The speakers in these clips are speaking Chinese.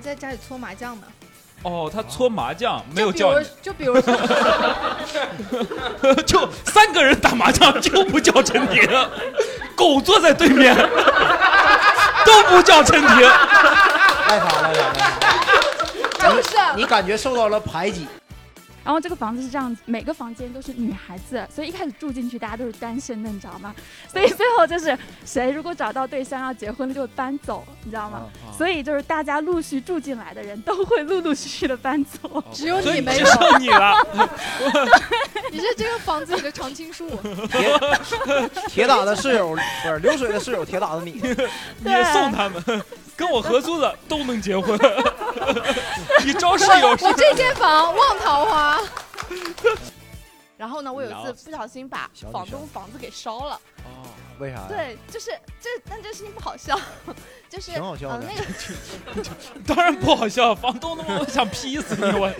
在家里搓麻将呢。哦，他搓麻将没有就比如叫你，就比如说，就三个人打麻将就不叫陈婷，狗坐在对面都不叫陈婷。赖他赖他赖他，就是你感觉受到了排挤，然后这个房子是这样子，每个房间都是女孩子，所以一开始住进去大家都是单身的，你知道吗？所以最后就是谁如果找到对象要结婚了就搬走，你知道吗？啊所以就是大家陆续住进来的人都会陆陆续续的搬走。只有你没有，剩你了。你是这个房子里的常青树。铁铁打的室友不是流水的室友，铁打的你，你送他们，跟我合租的都能结婚。你招室友是我这间房望桃花。然后呢，我有一次不小心把房东房子给烧了。哦，为啥？，对，就是这，但这事情不好笑，就是挺好笑的呃、那个 当然不好笑，房东他妈想劈死你我。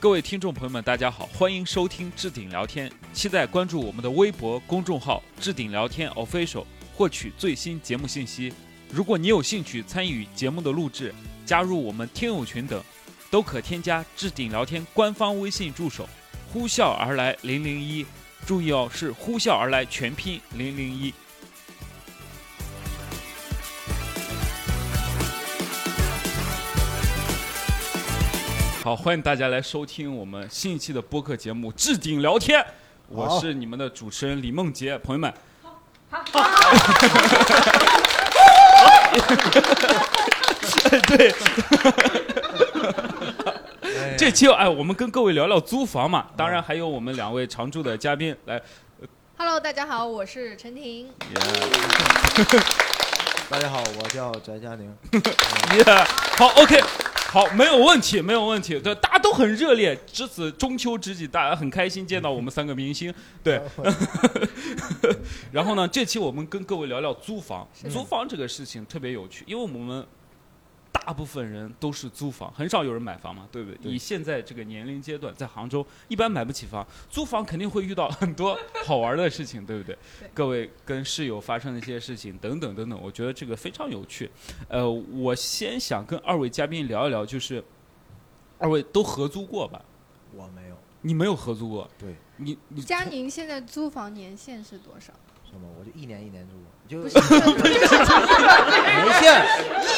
各位听众朋友们，大家好，欢迎收听置顶聊天，期待关注我们的微博公众号“置顶聊天 official”，获取最新节目信息。如果你有兴趣参与节目的录制，加入我们听友群等，都可添加置顶聊天官方微信助手“呼啸而来零零一”，注意哦，是“呼啸而来”全拼零零一。好，欢迎大家来收听我们新一期的播客节目《置顶聊天》，我是你们的主持人李梦洁，朋友们。对，哎 这期哎，我们跟各位聊聊租房嘛，当然还有我们两位常驻的嘉宾来。Hello，大家好，我是陈婷。大家好，我叫翟佳宁，耶，好，OK，好，没有问题，没有问题。对，大家都很热烈，值此中秋之际，大家很开心见到我们三个明星。对，然后呢，这期我们跟各位聊聊租房。租房这个事情特别有趣，因为我们大部分人都是租房，很少有人买房嘛，对不对？对以现在这个年龄阶段，在杭州一般买不起房，租房肯定会遇到很多好玩的事情，对不对？对各位跟室友发生的一些事情等等等等，我觉得这个非常有趣。呃，我先想跟二位嘉宾聊一聊，就是二位都合租过吧？我没有，你没有合租过，对，你你佳宁现在租房年限是多少？什么？我就一年一年住，就不是，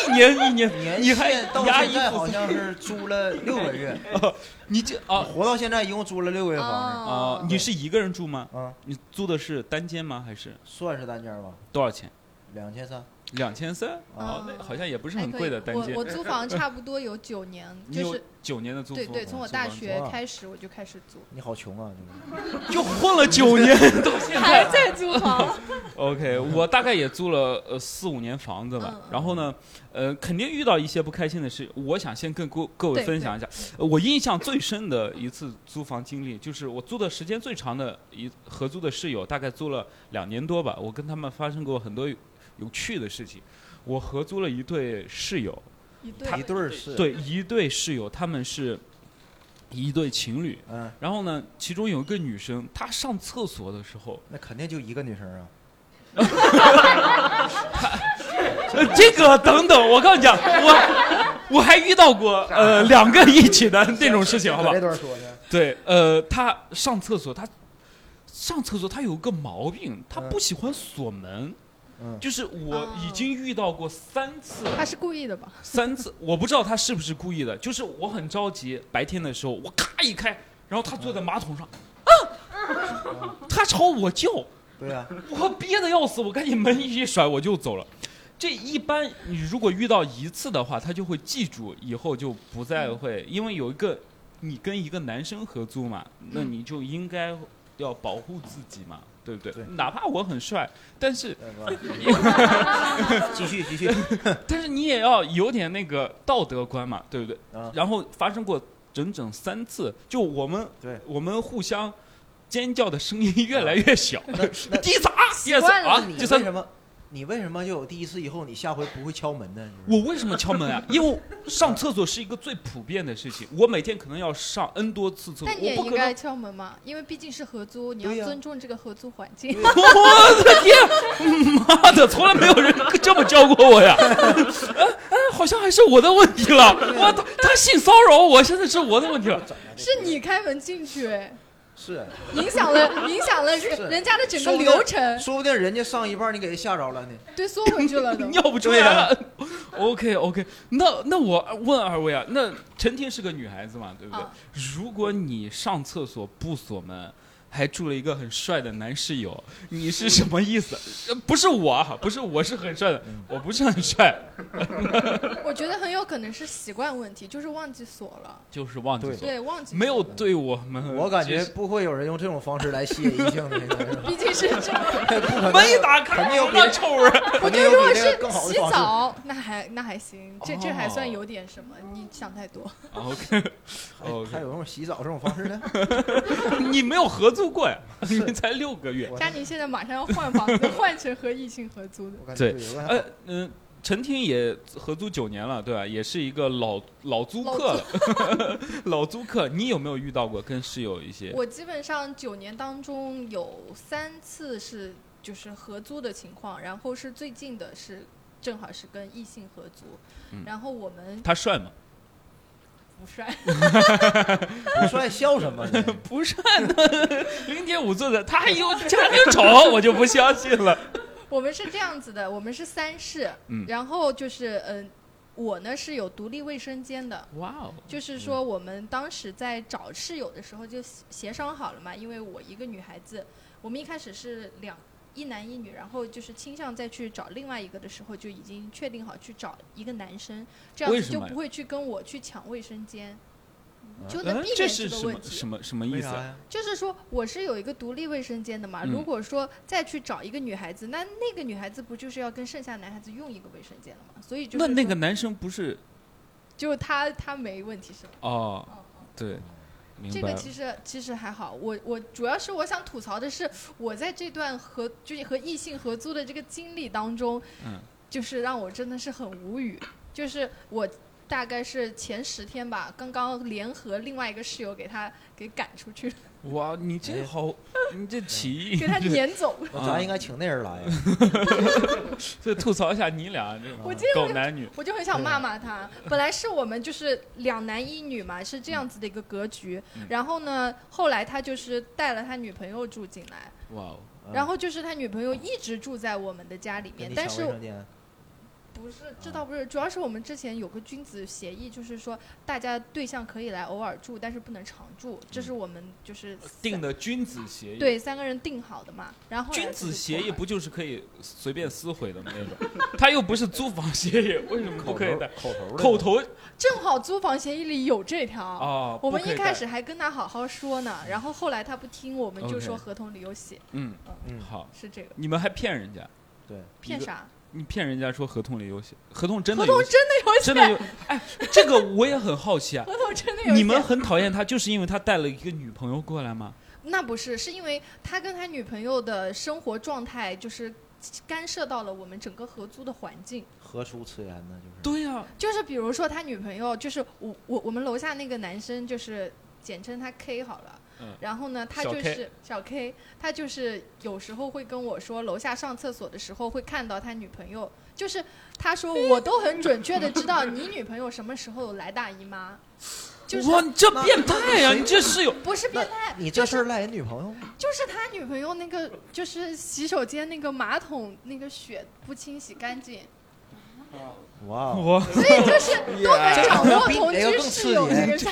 一年一年，年你还限到压抑不现在好像是租了六个月，你这啊活到现在一共租了六个月房啊哦，，你是一个人住吗？啊，你租的是单间吗？还是算是单间吧，多少钱？两千三，两千三哦哦，那好像也不是很贵的单间我。我 租房差不多有九年，就是九年的租房，对对，从我大学开始我就开始租，你好穷啊，这个就混了九年 到现在还在。租房。OK，我大概也租了呃四五年房子吧嗯，然后呢，呃，肯定遇到一些不开心的事。我想先跟各各位分享一下，呃我印象最深的一次租房经历，就是我租的时间最长的一合租的室友，大概租了两年多吧。我跟他们发生过很多有有趣的事情。我合租了一对室友，一对一对儿是，，对，一对室友，他们是一对情侣。嗯，然后呢，其中有一个女生，她上厕所的时候，那肯定就一个女生啊，呃，这个等等，我告诉你讲，我我还遇到过呃两个一起的那种事情，好吧这？段说的，对，呃，他上厕所，他上厕所他有个毛病，他嗯不喜欢锁门。嗯，就是我已经遇到过三次，他是故意的吧？三次，我不知道他是不是故意的。就是我很着急，白天的时候我咔一开，然后他坐在马桶上，啊，他朝我叫，对呀，我憋得要死，我赶紧门一甩我就走了。这一般你如果遇到一次的话，他就会记住，以后就不再会，因为有一个你跟一个男生合租嘛，那你就应该要保护自己嘛，对不对？对。哪怕我很帅，但是 继续继续，但是你也要有点那个道德观嘛，对不对？啊，然后发生过整整三次，就我们对，我们互相尖叫的声音越来越小，那那第一次啊，第二次啊，你第三什么你为什么就有第一次以后，你下回不会敲门呢？我为什么敲门啊？因为上厕所是一个最普遍的事情，我每天可能要上 n 多次厕所，但你也应该。敲门嘛，因为毕竟是合租，你要尊重这个合租环境。对 我的天，妈的，从来没有人这么教过我呀！哎哎，好像还是我的问题了。我他他性骚扰我，现在是我的问题了。是你开门进去，哎是，影响了影响了人家的整个流程，说不定人家上一半你给他吓着了呢。对，缩回去了都。尿不出来了。OK OK，那那我问二位啊，那陈婷是个女孩子嘛，对不对？啊如果你上厕所不锁门，还住了一个很帅的男室友，你是什么意思？呃不是我啊，不是我是很帅的，我不是很帅，我觉得很有可能是习惯问题，就是忘记锁了，就是忘记对锁，对，忘记没有，对我们。我感觉不会有人用这种方式来吸引异性的，毕竟是这 门一打开，肯定有比那臭味我觉得如果是洗。澡，那还那还行，这这还算哦有点什么，你想太多。OK 还 OK，还有用洗澡这种方式呢？你没有合租过呀？你才六个月。佳宁现在马上要换房子，换成和异性合租的。我感觉对呃嗯、陈婷也合租九年了，对吧？也是一个老老租客了，老租客。你有没有遇到过跟室友一些？我基本上九年当中有三次是就是合租的情况，然后是最近的是正好是跟异性合租，嗯然后我们他帅吗？不帅，不帅笑什么呢？不帅呢，零点五寸的，他还有他还有丑，我就不相信了。我们是这样子的，我们是三室，嗯。然后就是嗯、呃我呢是有独立卫生间的，哇哦，就是说我们当时在找室友的时候就协协商好了嘛，因为我一个女孩子，我们一开始是两一男一女，然后就是倾向再去找另外一个的时候就已经确定好去找一个男生，这样子就不会去跟我去抢卫生间，就嗯能避免这个问题。什么什么什么意思啊？就是说我是有一个独立卫生间的嘛，嗯如果说再去找一个女孩子，那那个女孩子不就是要跟剩下男孩子用一个卫生间了吗？所以就是那那个男生不是就他他没问题是吧？哦，对。这个其实其实还好，我我主要是我想吐槽的是，我在这段合就是和异性合租的这个经历当中，嗯就是让我真的是很无语。就是我大概是前十天吧，刚刚联合另外一个室友给他给赶出去，哇，你这哎好，你这起义，给他撵走。那 咱应该请那人来呀。这吐槽一下你俩狗男女。我就很想骂骂他。本来是我们就是两男一女嘛，是这样子的一个格局。嗯然后呢，后来他就是带了他女朋友住进来，哇哦，然后就是他女朋友一直住在我们的家里面，但是不是，这倒不是，主要是我们之前有个君子协议，就是说大家对象可以来偶尔住，但是不能常住，这是我们就是定的君子协议。，对三个人定好的嘛。然后君子协议不就是可以随便撕毁的吗？那种，他又不是租房协议，为什么不可以的？口头的口头正好租房协议里有这条。哦，我们一开始还跟他好好说呢，然后后来他不听，我们就说合同里有写，嗯嗯好，是这个你们还骗人家，对，骗啥？你骗人家说合同里有写，合同真的合同有写，真的有写，真的有。哎，这个我也很好奇啊，合同真的有写。你们很讨厌他，就是因为他带了一个女朋友过来吗？那不是，是因为他跟他女朋友的生活状态就是干涉到了我们整个合租的环境。何出此言呢？就是对呀、就是比如说他女朋友，就是我我我们楼下那个男生，就是简称他 K 好了。嗯。然后呢，他就是小 K，他就是有时候会跟我说，楼下上厕所的时候会看到他女朋友，就是他说我都很准确的知道你女朋友什么时候来大姨妈，就是哇，你这变态呀、你这室友不是变态，你这事儿赖人女朋友吗？就是他女朋友那个就是洗手间那个马桶那个血不清洗干净，哇哦，我所以就是都能掌握同居室友那激个啥，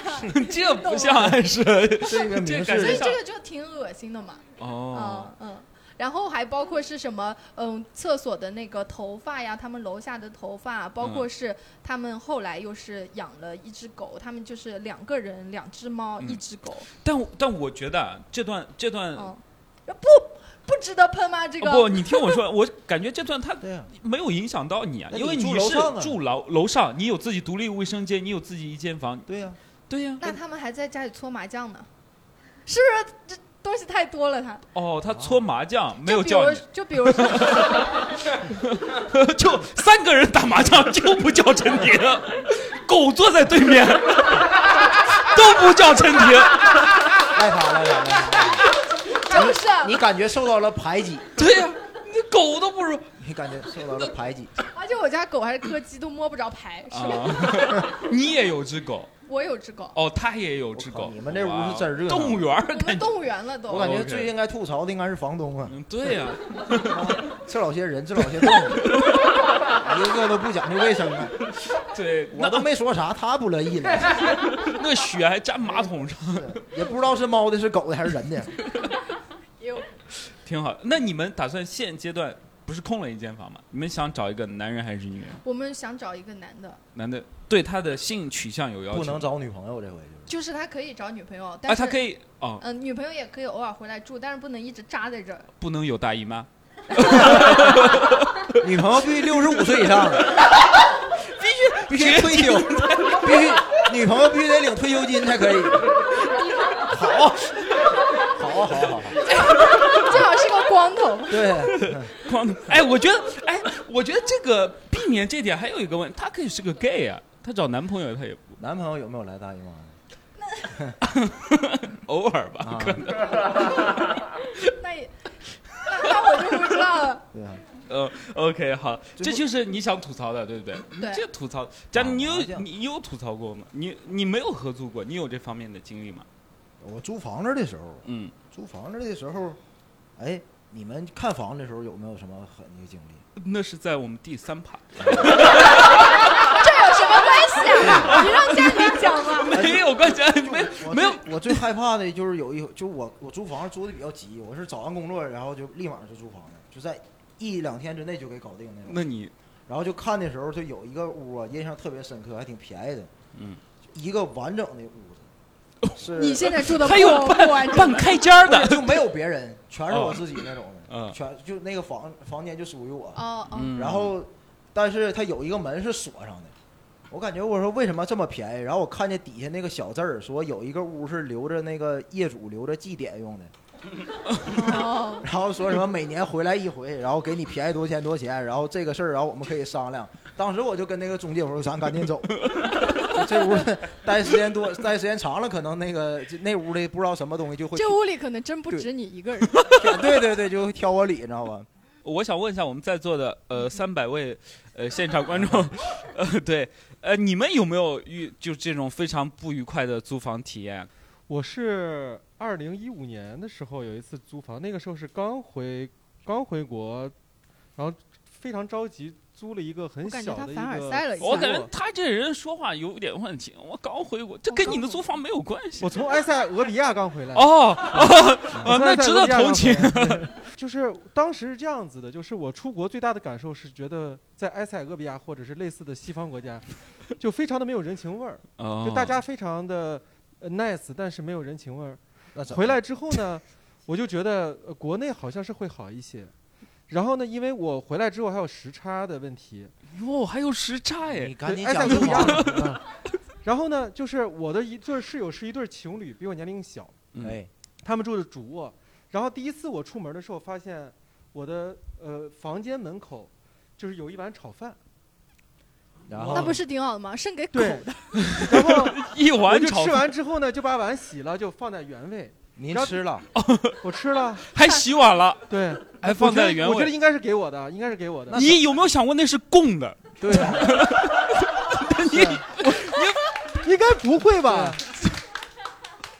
这不像暗示这个明感觉示所以这个就挺恶心的嘛。哦嗯。嗯，然后还包括是什么？嗯，厕所的那个头发呀，他们楼下的头发，包括是他们后来又是养了一只狗，他们就是两个人，两只猫，嗯一只狗。但但我觉得啊，这段这段、嗯，不不值得喷吗？这个、哦不，你听我说，我感觉这段他，没有影响到你啊，因为你是住楼楼上，你有自己独立卫生间，你有自己一间房，对呀，对呀、那他们还在家里搓麻将呢，是不是？这东西太多了他。哦，他搓麻将没有就比如叫你，就比如说，就三个人打麻将就不叫陈婷，狗坐在对面都不叫陈婷。赖他赖他赖他，就是啊你感觉受到了排挤，对呀、你狗都不如你感觉受到了排挤。而且我家狗还是柯基，都摸不着牌。是吧？啊！你也有只狗我有只狗，哦，他也有只狗。你们这屋是真热闹动物园儿我们感觉。动物园了都。我感觉 OK 最应该吐槽的应该是房东啊，嗯，对呀、这老些人，这老些动物，一个个都不讲究卫生啊。对，我都没说啥，他不乐意了，那那血还沾马桶上，也不知道是猫的、是狗的还是人的。挺好。那你们打算现阶段不是空了一间房吗？你们想找一个男人还是女人？我们想找一个男的，男的对他的性取向有要求，不能找女朋友，这回就是。就是他可以找女朋友，但啊，是他可以哦，嗯、女朋友也可以偶尔回来住，但是不能一直扎在这儿。不能有大姨妈。女朋友必须六十五岁以上，必须必须退休，必须女朋友必须得领退休金才可以。好啊，好啊，好啊，好啊，好光头。对，嗯 光头，哎，我觉得，哎，我觉得这个避免这点还有一个问题，他可以是个 gay 啊，他找男朋友他也不男朋友有没有来大姨妈？偶尔吧，啊可能。那也，那那我就不知道了。对啊，呃，OK，好，这就是你想吐槽的，对不对？你对这吐槽，佳妮，你有麻将你有吐槽过吗？你你没有合租过，你有这方面的经历吗？我租房子的时候，嗯，租房子的时候，哎，你们看房的时候有没有什么狠的经历？那是在我们第三趴，这有什么关系啊？你让佳妮讲吧。没有关系，没没有，我最害怕的就是有一，就我我租房租的比较急，我是找完工作，然后就立马就租房子，就在一两天之内就给搞定那种。那你然后就看的时候，就有一个屋啊，印象特别深刻，还挺便宜的，嗯，一个完整的屋子，是你现在住的还有不不完整半开间儿的，就没有别人，全是我自己那种的，嗯全就那个房房间就属于我。哦哦，嗯，然后，但是它有一个门是锁上的。我感觉我说为什么这么便宜？然后我看见底下那个小字儿说有一个屋是留着那个业主留着祭典用的，哦，然后说什么每年回来一回，然后给你便宜多钱多钱，然后这个事儿然后我们可以商量。当时我就跟那个中介我说咱赶紧走，这屋待时间多待时间长了，可能那个这那屋里不知道什么东西就会这屋里可能真不止你一个人。对对对，就会挑我理，你知道吧？我想问一下我们在座的呃三百位呃现场观众，呃对，呃你们有没有遇就这种非常不愉快的租房体验？我是二零一五年的时候有一次租房，那个时候是刚回刚回国，然后非常着急租了一个很我感觉他小的一凡尔赛了个。我感觉他这人说话有点问题。我刚回国，这跟你的租房没有关系我。从埃塞俄比亚刚回来。哦那值得同情。就是当时是这样子的，就是我出国最大的感受是觉得在埃塞俄比亚或者是类似的西方国家，就非常的没有人情味儿，哦就大家非常的呃 nice，但是没有人情味儿。回来之后呢，我就觉得、呃国内好像是会好一些。然后呢，因为我回来之后还有时差的问题，哟，还有时差你哎。赶紧讲 然后呢，就是我的一对室友是一对情侣，比我年龄小，嗯哎，他们住的主卧。然后第一次我出门的时候，发现我的呃房间门口就是有一碗炒饭，然后那不是挺好的吗？剩给狗的。然后一碗炒饭完之后呢，就把碗洗了，就放在原位。您吃了，我吃了，还洗碗了，对，还放在原位。我觉得应该是给我的，应该是给我的。你有没有想过那是供的？对，你应该不会吧？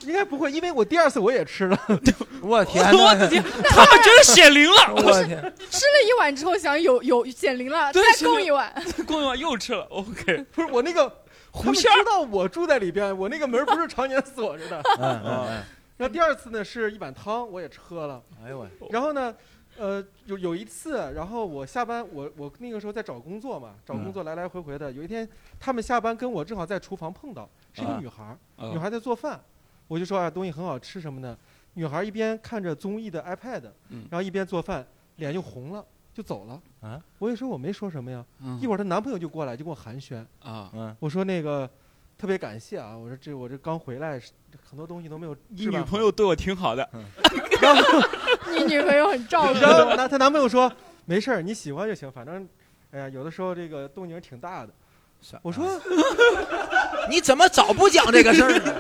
应该不会，因为我第二次我也吃了。我天哪我的！天，他们真是显灵了。我的天，吃了一碗之后想有有显灵了，再供一碗。供一碗又吃了，OK。不是我那个，他们知狐仙儿道我住在里边，我那个门不是常年锁着的。嗯嗯然后第二次呢是一碗汤，我也喝了。嗯，哎呦喂，然后呢，呃，有有一次，然后我下班，我我那个时候在找工作嘛，找工作来来回回的。有一天，他们下班跟我正好在厨房碰到，是一个啊女孩女孩在做饭，我就说啊，东西很好吃什么的。女孩一边看着综艺的 iPad，嗯然后一边做饭，脸就红了，就走了。啊，我也说我没说什么呀。嗯一会儿她男朋友就过来，就跟我寒暄。啊，嗯我说那个，特别感谢啊！我说这我这刚回来，很多东西都没有你。女朋友对我挺好的，然后 你女朋友很照顾然后男她男朋友说没事儿，你喜欢就行，反正哎呀，有的时候这个动静挺大的。我说 你怎么早不讲这个事儿呢？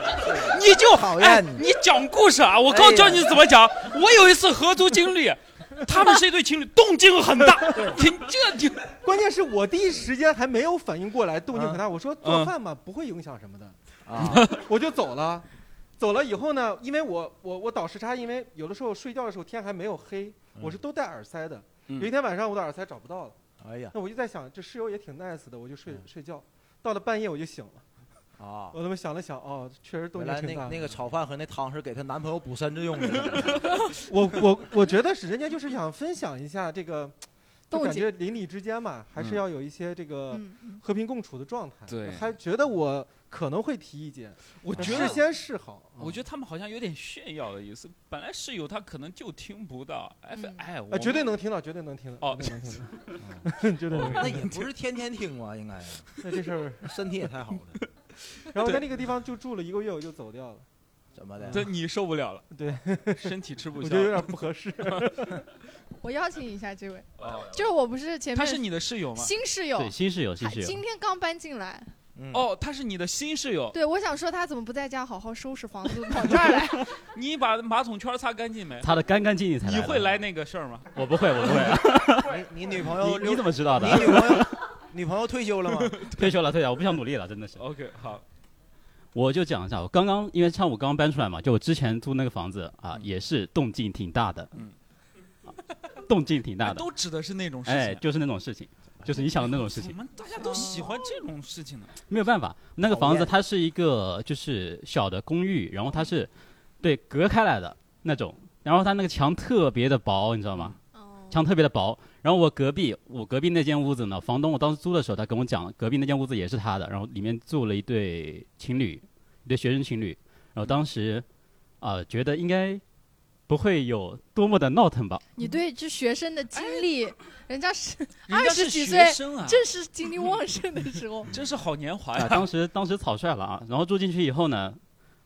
你就哎讨厌，你你讲故事啊！我告诉教你怎么讲。我有一次合租经历，他们是一对情侣，动静很大，挺这就 关键是我第一时间还没有反应过来，动静很大。我说做嗯饭嘛，不会影响什么的，啊，我就走了。走了以后呢，因为我我我倒时差，因为有的时候睡觉的时候天还没有黑，我是都戴耳塞的。嗯有一天晚上我的耳塞找不到了，哎呀那我就在想，这室友也挺 nice 的，我就睡睡觉。到了半夜我就醒了，啊！我他妈想了想，哦，确实动原来那静挺大的。个那个炒饭和那汤是给她男朋友补身子用的。我我我觉得是人家就是想分享一下这个，就感静觉邻里之间嘛，还是嗯要有一些这个和平共处的状态。对还觉得我可能会提意见，我觉得事。先示好。我觉得他们好像有点炫耀的意思。本来室友他可能就听不到，哎嗯哎，我啊，绝对能听到，绝对能听到，哦绝对能听 到，绝对能听那。也不是天天听吧，应该那这事儿，身体也太好了。然后在那个地方就住了一个月，我就走掉了。怎么的？这你受不了了，对，身体吃不消我觉。得有点不合适。我邀请一下这位，哦就是我不是前面他是你的室友吗？新室友对，，新室友，新他室友。今天刚搬进来。嗯，哦，他是你的新室友。对，我想说他怎么不在家好好收拾房子，跑这儿来？你把马桶圈擦干净没？擦的干干净净才你会来？那个事儿吗？我不会，我不会。你你女朋友你你怎么知道的你？女朋友女朋友退休了吗？退休了，退休了，我不想努力了，真的是。OK，好，我就讲一下，我刚刚因为上午刚刚搬出来嘛，就我之前租那个房子啊，也是动静挺大的，嗯啊，动静挺大的，都指的是那种事情。哎，就是那种事情，就是你想的那种事情怎，么大家都喜欢这种事情呢？没有办法。那个房子它是一个就是小的公寓，然后它是对隔开来的那种，然后它那个墙特别的薄，你知道吗？哦，墙特别的薄。然后我隔壁，我隔壁那间屋子呢，房东我当时租的时候，他跟我讲，隔壁那间屋子也是他的，然后里面住了一对情侣，一对学生情侣。然后当时，啊、觉得应该不会有多么的闹腾吧？你对这学生的经历，人家是二十几岁，正是精力旺盛的时候。真是好年华啊，呀！当时当时草率了啊。然后住进去以后呢，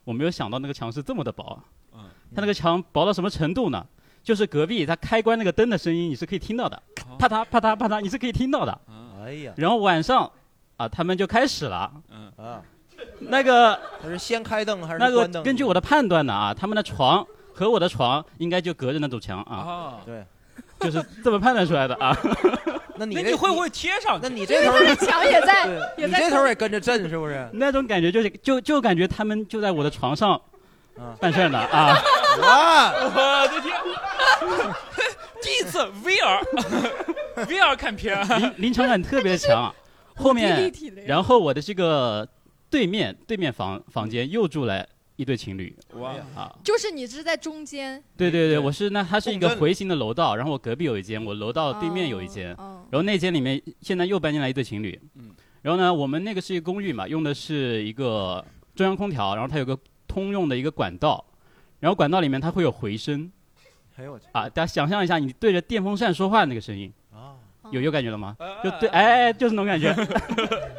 我没有想到那个墙是这么的薄，嗯，他那个墙薄到什么程度呢？就是隔壁他开关那个灯的声音，你是可以听到的，啪嗒啪嗒啪嗒，你是可以听到的。嗯哎呀然后晚上啊，他们就开始了，嗯，啊，那个他是先开灯还是那个？根据我的判断呢啊，他们的床和我的床应该就隔着那堵墙啊，啊，对，就是这么判断出来的啊。那你那你会不？会贴上那？你这头儿墙也在，也在你这头也跟着震是不是？那种感觉就是就就感觉他们就在我的床上啊办事呢啊。啊，我的天！第一次 VR VR 看片，临临场感特别强啊。后面。然后我的这个对面对面房房间又住了一对情侣哇，啊。就是你是在中间，对对对，我是那它是一个回形的楼道，然后我隔壁有一间，我楼道对面有一间，哦。然后那间里面现在又搬进来一对情侣，嗯然后呢，我们那个是一个公寓嘛，用的是一个中央空调，然后它有个通用的一个管道，然后管道里面它会有回声哎呦我去啊，大家想象一下，你对着电风扇说话那个声音，啊！哦有有感觉了吗？啊就对，哎，哎就是那种感觉。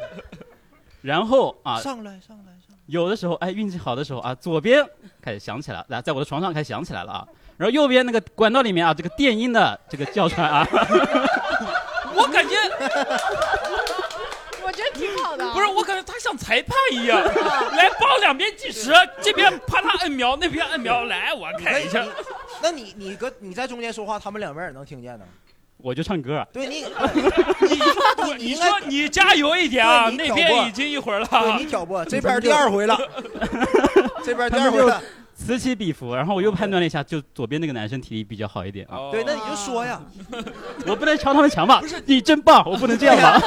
然后啊，上来上来上来，有的时候，哎，运气好的时候啊，左边开始响起来，来，在我的床上开始响起来了啊，然后右边那个管道里面啊，这个电音的这个叫出来啊，我感觉我觉得挺好的啊。不是，我感觉他像裁判一样，来报两边计时，这边啪嗒摁秒，那边摁秒，来我看一下。那你你搁你在中间说话，他们两边也能听见呢。我就唱歌啊，对你，你 你说你加油一点啊，那边已经一会儿对了你。挑拨，这边第二回了，这边第二回了。此起彼伏，然后我又判断了一下，就左边那个男生体力比较好一点对，那你就说呀，我不能敲他们墙吧？不是你真棒，我不能这样吧？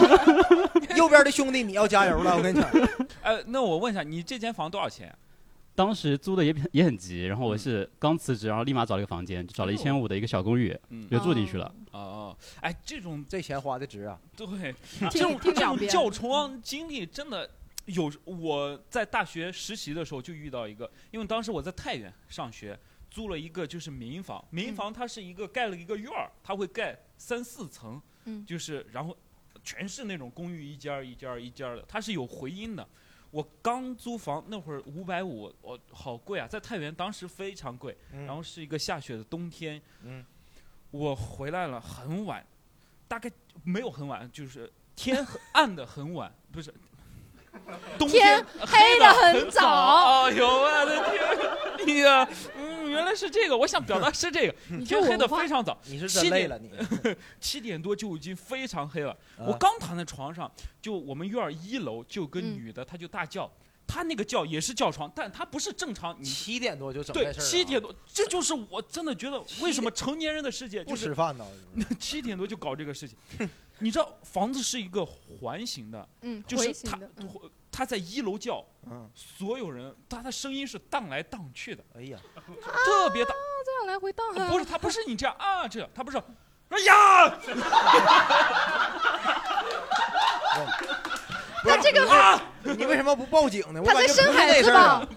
右边的兄弟你要加油了，我跟你讲。呃，那我问一下，你这间房多少钱？当时租的也很也很急，然后我是刚辞职，然后立马找了一个房间，就找了一千五的一个小公寓，嗯，就住进去了。哦哦，哎，这种这钱花的值啊！对，这种这种叫床经历真的有。我在大学实习的时候就遇到一个，因为当时我在太原上学，租了一个就是民房，民房它是一个盖了一个院儿，它会盖三四层，嗯就是然后全是那种公寓一间儿一间儿一间儿的，它是有回音的。我刚租房那会儿五百五，我好贵啊，在太原当时非常贵。嗯然后是一个下雪的冬天，嗯，我回来了很晚，大概没有很晚，就是天暗的很晚，不是。冬天黑的很很早哎呦我的天！哎呀，嗯，原来是这个，我想表达是这个，天黑的非常早，你是七点真累了你。七点多就已经非常黑了。啊我刚躺在床上，就我们院儿一楼就有个嗯女的，她就大叫，她那个叫也是叫床，但她不是正常，你七点多就整对这事了啊七点多，这就是我真的觉得为什么成年人的世界就是吃饭呢？七点多就搞这个事情。你知道房子是一个环形的，嗯，就是它它在一楼叫，嗯，所有人他的声音是荡来荡去的，哎呀，特别大。这样来回荡啊，不是，他不是你这样啊，这样他不是。哎呀！但这个啊，你为什么不报警呢？我他在生孩这事儿啊子吧？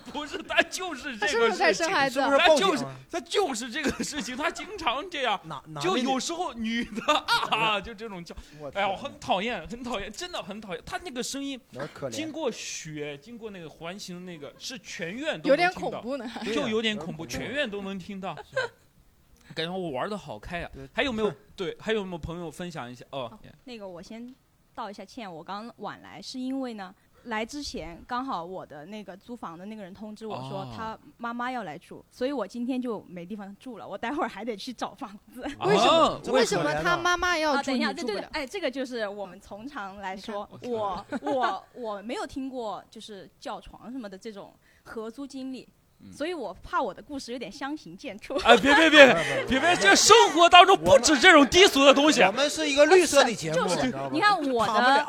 不是，他就是这他是不是个事情，在生孩子是不？是他就是？他就是这个事情，他经常这样。就有时候女的 啊，就这种叫，哎呀，我很讨厌，很讨厌，真的很讨厌。他那个声音，有点可怜，经过雪，经过那个环形那个，是全院都有点能听到，恐怖呢。就有点恐怖，全院都能听到。感觉我玩的好开呀、对还有没有 对？还有没有朋友分享一下？哦，那个我先道一下歉，我刚晚来是因为呢，来之前刚好我的那个租房的那个人通知我说哦。他妈妈要来住，所以我今天就没地方住了，我待会儿还得去找房子。为什么？为什么？他妈妈要啊，住等一下，对对对你住不了，？哎，这个就是我们从常来说，我我我我没有听过就是叫床什么的这种合租经历，嗯所以我怕我的故事有点相形见绌。哎，别别别 别别，这生活当中不止这种低俗的东西。我们是一个绿色的节目，就是你看我的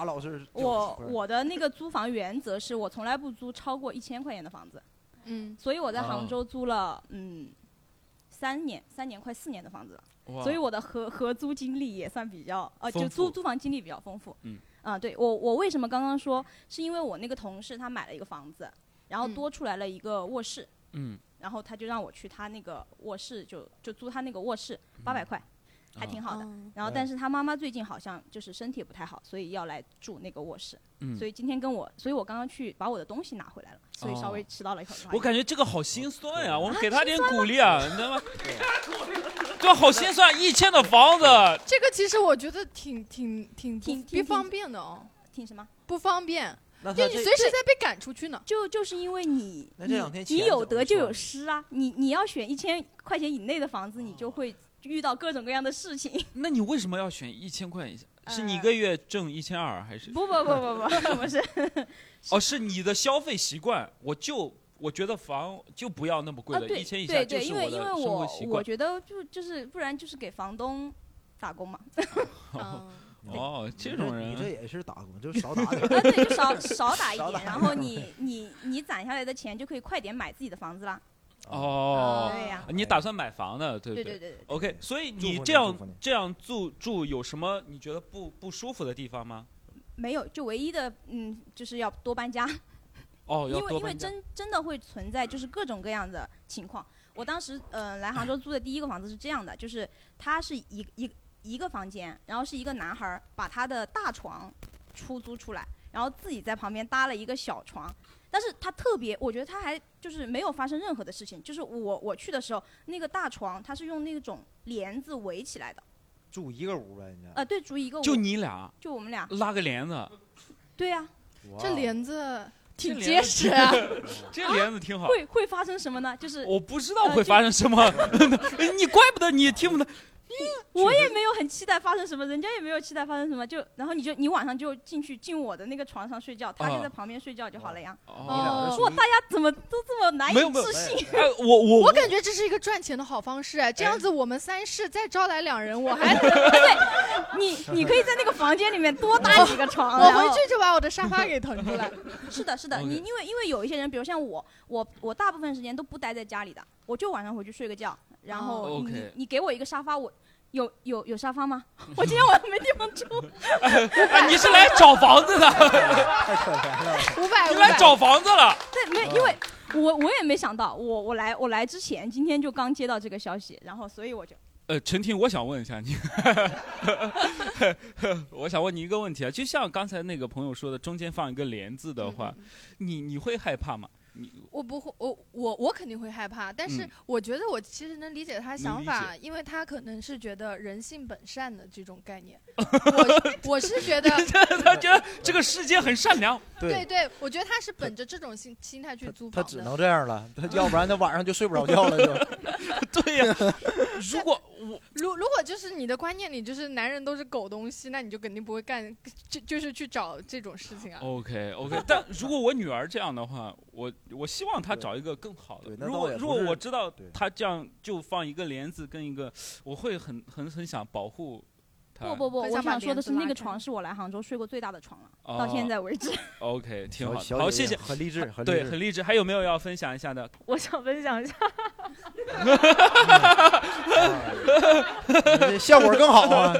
我我的那个租房原则是我从来不租超过一千块钱的房子，嗯，所以我在哦杭州租了嗯三年三年快四年的房子了，所以我的合合租经历也算比较呃就租租房经历比较丰富。嗯啊，对我我为什么刚刚说是因为我那个同事他买了一个房子，然后嗯多出来了一个卧室，嗯，然后他就让我去他那个卧室就就租他那个卧室八百块，还挺好的。哦。然后，但是他妈妈最近好像就是身体不太好，所以要来住那个卧室。嗯。所以今天跟我，所以我刚刚去把我的东西拿回来了，所以稍微迟到了一会儿。我感觉这个好心酸呀、我们给他点鼓励啊，你知道吗？对，好心酸，一千的房子，这个其实我觉得挺挺挺挺不方便的哦，挺什么？不方便，那就你随时在被赶出去呢。就就是因为你那这两天你你有得就有失啊，你你要选一千块钱以内的房子，你就会遇到各种各样的事情。那你为什么要选一千块以下？是你一呃个月挣一千二还是？不不不不不 不是，哦，是你的消费习惯，我就我觉得房就不要那么贵啊，了，对一千以下对对，就是因为因为的生我我活习惯。觉得就就是不然就是给房东打工嘛，嗯，哦，这种人，你这也是打工，就少打点。啊对，就少少打一点，然后你你你攒下来的钱就可以快点买自己的房子啦。哦，对呀，你打算买房的，对不对对对对。OK，所以你你这样这样住住有什么你觉得不不舒服的地方吗？没有，就唯一的嗯，就是要多搬家，哦，因为因为。真真的会存在就是各种各样的情况。我当时呃来杭州租的第一个房子是这样的，就是它是一一一个房间，然后是一个男孩儿把他的大床出租出来，然后自己在旁边搭了一个小床。但是他特别，我觉得他还就是没有发生任何的事情。就是我我去的时候，那个大床它是用那种帘子围起来的，住一个屋呗，人家。呃，对，住一个屋，就你俩就我们俩，拉个帘子，对呀、哇这帘子挺结实啊。这帘子挺好。会会发生什么呢？就是我不知道会发生什么，你怪不得你听不得。我也没有很期待发生什么，人家也没有期待发生什么，就然后你就你晚上就进去进我的那个床上睡觉，他就啊在旁边睡觉就好了呀。哦，哇，是属于大家怎么都这么难以置信？哎，我我我感觉这是一个赚钱的好方式，哎这样子我们三室再招来两人，我还 对你你可以在那个房间里面多搭几个床，我回去就把我的沙发给腾出来。是的，是的，你因为因为有一些人，比如像我，我我大部分时间都不待在家里的，我就晚上回去睡个觉，然后哦你、你给我一个沙发，我有有有沙发吗？我今天晚上没地方住。哎，你是来找房子的，太可怜了。五百，五百。你来找房子了。对，没，因为我我也没想到，我我来我来之前，今天就刚接到这个消息，然后所以我就呃，陈婷，我想问一下你，我想问你一个问题啊，就像刚才那个朋友说的，中间放一个帘子的话，嗯你你会害怕吗？你我不会，我我我肯定会害怕，但是嗯我觉得我其实能理解他想理法，因为他可能是觉得人性本善的这种概念。我我是觉得，他觉得这个世界很善良，对对，我觉得他是本着这种心心态去租房他只。能这样了，他 要不然他晚上就睡不着觉了就。对呀、如果我如如果就是你的观念里就是男人都是狗东西，那你就肯定不会干，就就是去找这种事情啊。OK OK，但如果我女儿这样的话，我我希望他找一个更好的如果如果我知道他这样就放一个帘子跟一个，我会很很很想保护她。不不不，我想说的是，那个床是我来杭州睡过最大的床了，哦到现在为止。OK，挺好的。好，谢谢。很励志，很励对，很励志。还有没有要分享一下的？我想分享一下，效果更好啊！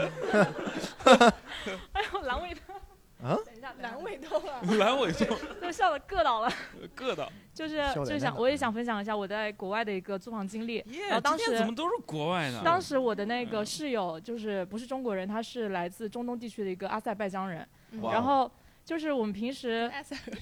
哎呦，阑尾疼。啊等一下，阑尾痛啊！阑尾痛，就笑的硌到了。硌到。就是就想我也想分享一下我在国外的一个租房经历。耶然后当今天怎么时都是国外呢？当时我的那个室友就是不是中国人，他是来自中东地区的一个阿塞拜疆人。哇然后就是我们平时